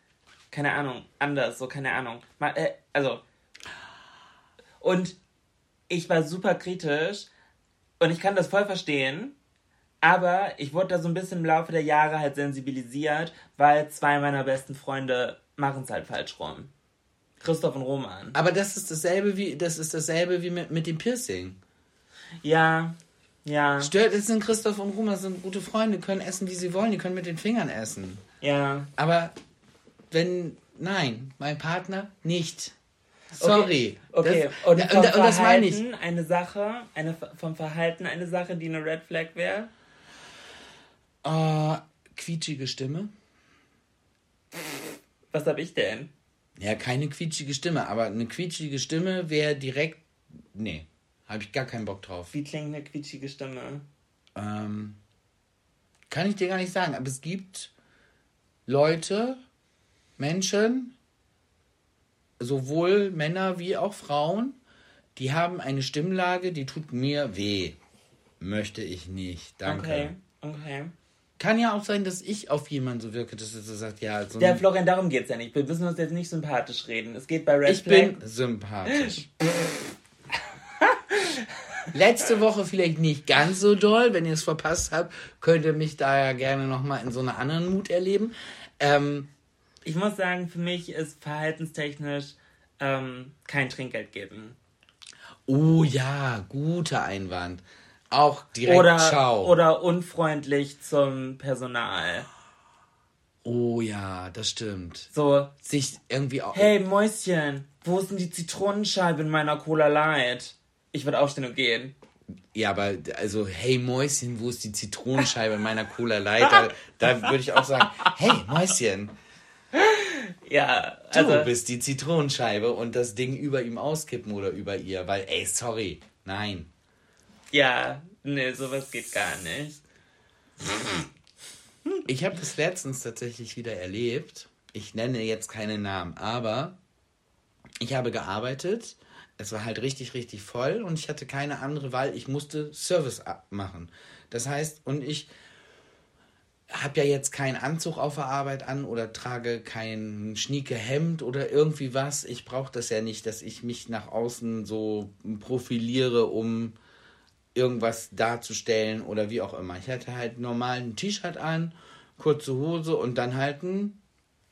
keine Ahnung, anders, so keine Ahnung. Ma- äh, Also. Und ich war super kritisch und ich kann das voll verstehen. Aber ich wurde da so ein bisschen im Laufe der Jahre halt sensibilisiert, weil zwei meiner besten Freunde machen es halt falsch rum. Christoph und Roman. Aber das ist dasselbe wie, das ist dasselbe wie mit, mit dem Piercing. Ja, ja, Stört, es sind Christoph und Ruma, sind gute Freunde, können essen, wie sie wollen, die können mit den Fingern essen. ja. Aber wenn, nein, mein Partner nicht. Sorry. Okay, Das, und, vom und, das meine ich. Eine Sache, eine, vom Verhalten eine Sache, die eine Red Flag wäre. Oh, quietschige Stimme. Was hab ich denn? Ja, keine quietschige Stimme, aber eine quietschige Stimme wäre direkt. Nee, habe ich gar keinen Bock drauf. Wie klingt eine quietschige Stimme? Ähm, kann ich dir gar nicht sagen, aber es gibt Leute, Menschen, sowohl Männer wie auch Frauen, die haben eine Stimmlage, die tut mir weh. Möchte ich nicht. Danke. Okay, okay. Kann ja auch sein, dass ich auf jemanden so wirke, dass er so sagt, ja, so Der Florian, darum geht's ja nicht. Wir müssen uns jetzt nicht sympathisch reden. Es geht bei Red ich Flag. bin sympathisch. *laughs* Letzte Woche vielleicht nicht ganz so doll. Wenn ihr es verpasst habt, könnt ihr mich da ja gerne nochmal in so einer anderen Mut erleben. Ähm, Ich muss sagen, für mich ist verhaltenstechnisch ähm, kein Trinkgeld geben. oh ja, guter Einwand. Auch direkt Oder, Ciao. oder unfreundlich zum Personal. oh ja, das stimmt. So, Sich irgendwie auch. hey Mäuschen, wo ist denn die Zitronenscheibe in meiner Cola Light? Ich würde aufstehen und gehen. Ja, aber also, hey Mäuschen, wo ist die Zitronenscheibe in meiner Cola Light? Da, da würde ich auch sagen, hey Mäuschen, *laughs* Ja, du also, bist die Zitronenscheibe und das Ding über ihm auskippen oder über ihr, weil, ey, sorry, nein. ja, nee, sowas geht gar nicht. Ich habe das letztens tatsächlich wieder erlebt. Ich nenne jetzt keine Namen, aber ich habe gearbeitet. Es war halt richtig, richtig voll und ich hatte keine andere Wahl. Ich musste Service abmachen. Das heißt, und ich habe ja jetzt keinen Anzug auf der Arbeit an oder trage kein schnieke Hemd oder irgendwie was. Ich brauche das ja nicht, dass ich mich nach außen so profiliere, um irgendwas darzustellen oder wie auch immer. Ich hatte halt normal ein T-Shirt an, kurze Hose und dann halt ein,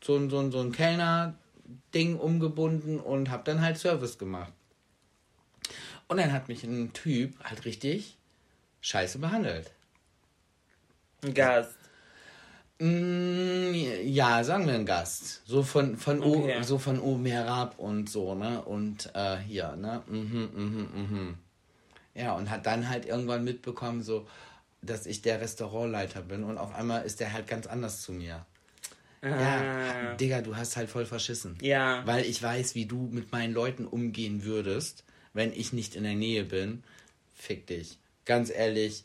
so, ein- so, so ein Kellner-Ding umgebunden und habe dann halt Service gemacht. Und dann hat mich ein Typ halt richtig scheiße behandelt. Mm, ja, sagen wir ein Gast. So von, von, o- Okay. so von oben herab und so, ne? Und äh, hier, ne? Mhm, mhm, mhm. Ja, und hat dann halt irgendwann mitbekommen, so, dass ich der Restaurantleiter bin und auf einmal ist der halt ganz anders zu mir. Ja, Digga, du hast halt voll verschissen. Ja. Weil ich weiß, wie du mit meinen Leuten umgehen würdest, wenn ich nicht in der Nähe bin. Fick dich. Ganz ehrlich,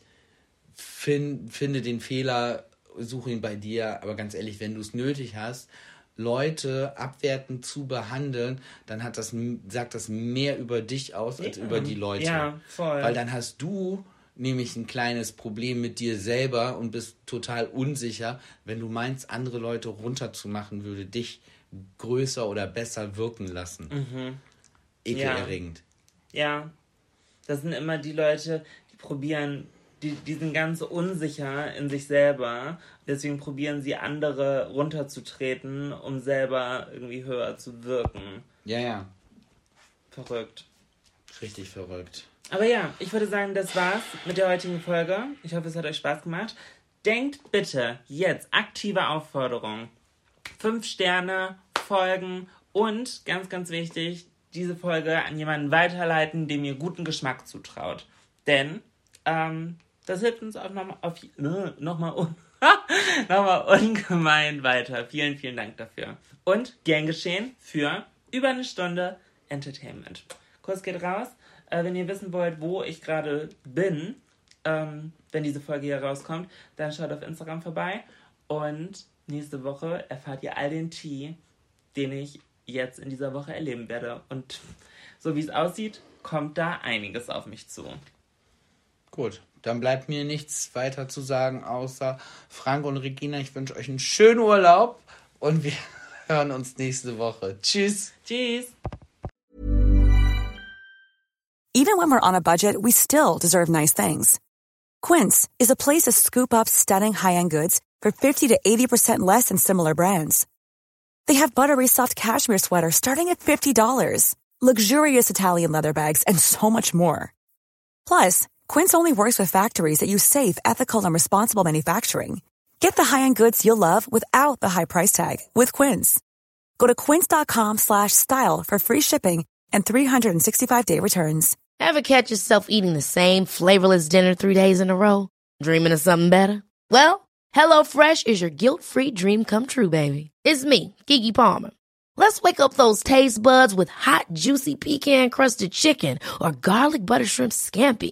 find, finde den Fehler, suche ihn bei dir, aber ganz ehrlich, wenn du es nötig hast, Leute abwertend zu behandeln, dann hat das, sagt das mehr über dich aus als über die Leute. Ja, voll. Weil dann hast du nämlich ein kleines Problem mit dir selber und bist total unsicher, wenn du meinst, andere Leute runterzumachen, würde dich größer oder besser wirken lassen. Mhm. Ekelerregend. Ja. Das sind immer die Leute, die probieren, die, die sind ganz unsicher in sich selber. Deswegen probieren sie andere runterzutreten, um selber irgendwie höher zu wirken. Ja, ja. Verrückt. Richtig verrückt. Aber ja, ich würde sagen, das war's mit der heutigen Folge. Ich hoffe, es hat euch Spaß gemacht. Denkt bitte jetzt, aktive Aufforderung. Fünf Sterne, folgen und, ganz, ganz wichtig, diese Folge an jemanden weiterleiten, dem ihr guten Geschmack zutraut. Denn ähm, das hilft uns auch nochmal auf, äh, nochmal un *laughs* ungemein weiter. Vielen, vielen Dank dafür. Und gern geschehen für über eine Stunde Entertainment. Kurs geht raus. Äh, wenn ihr wissen wollt, wo ich gerade bin, ähm, wenn diese Folge hier rauskommt, dann schaut auf Instagram vorbei. Und nächste Woche erfahrt ihr all den Tee, den ich jetzt in dieser Woche erleben werde. Und so wie es aussieht, kommt da einiges auf mich zu. Gut, dann bleibt mir nichts weiter zu sagen, außer Frank und Regina, ich wünsche euch einen schönen Urlaub und wir *laughs* hören uns nächste Woche. Tschüss. Tschüss. Even when we're on a budget, we still deserve nice things. Quince is a place to scoop up stunning high-end goods for 50 to 80% less than similar brands. They have buttery soft cashmere sweaters starting at $50, luxurious Italian leather bags, and so much more. Plus, Quince only works with factories that use safe, ethical, and responsible manufacturing. Get the high-end goods you'll love without the high price tag with Quince. Go to quince.com slash style for free shipping and 365-day returns. Ever catch yourself eating the same flavorless dinner three days in a row? Dreaming of something better? Well, HelloFresh is your guilt-free dream come true, baby. It's me, Gigi Palmer. Let's wake up those taste buds with hot, juicy pecan-crusted chicken or garlic butter shrimp scampi.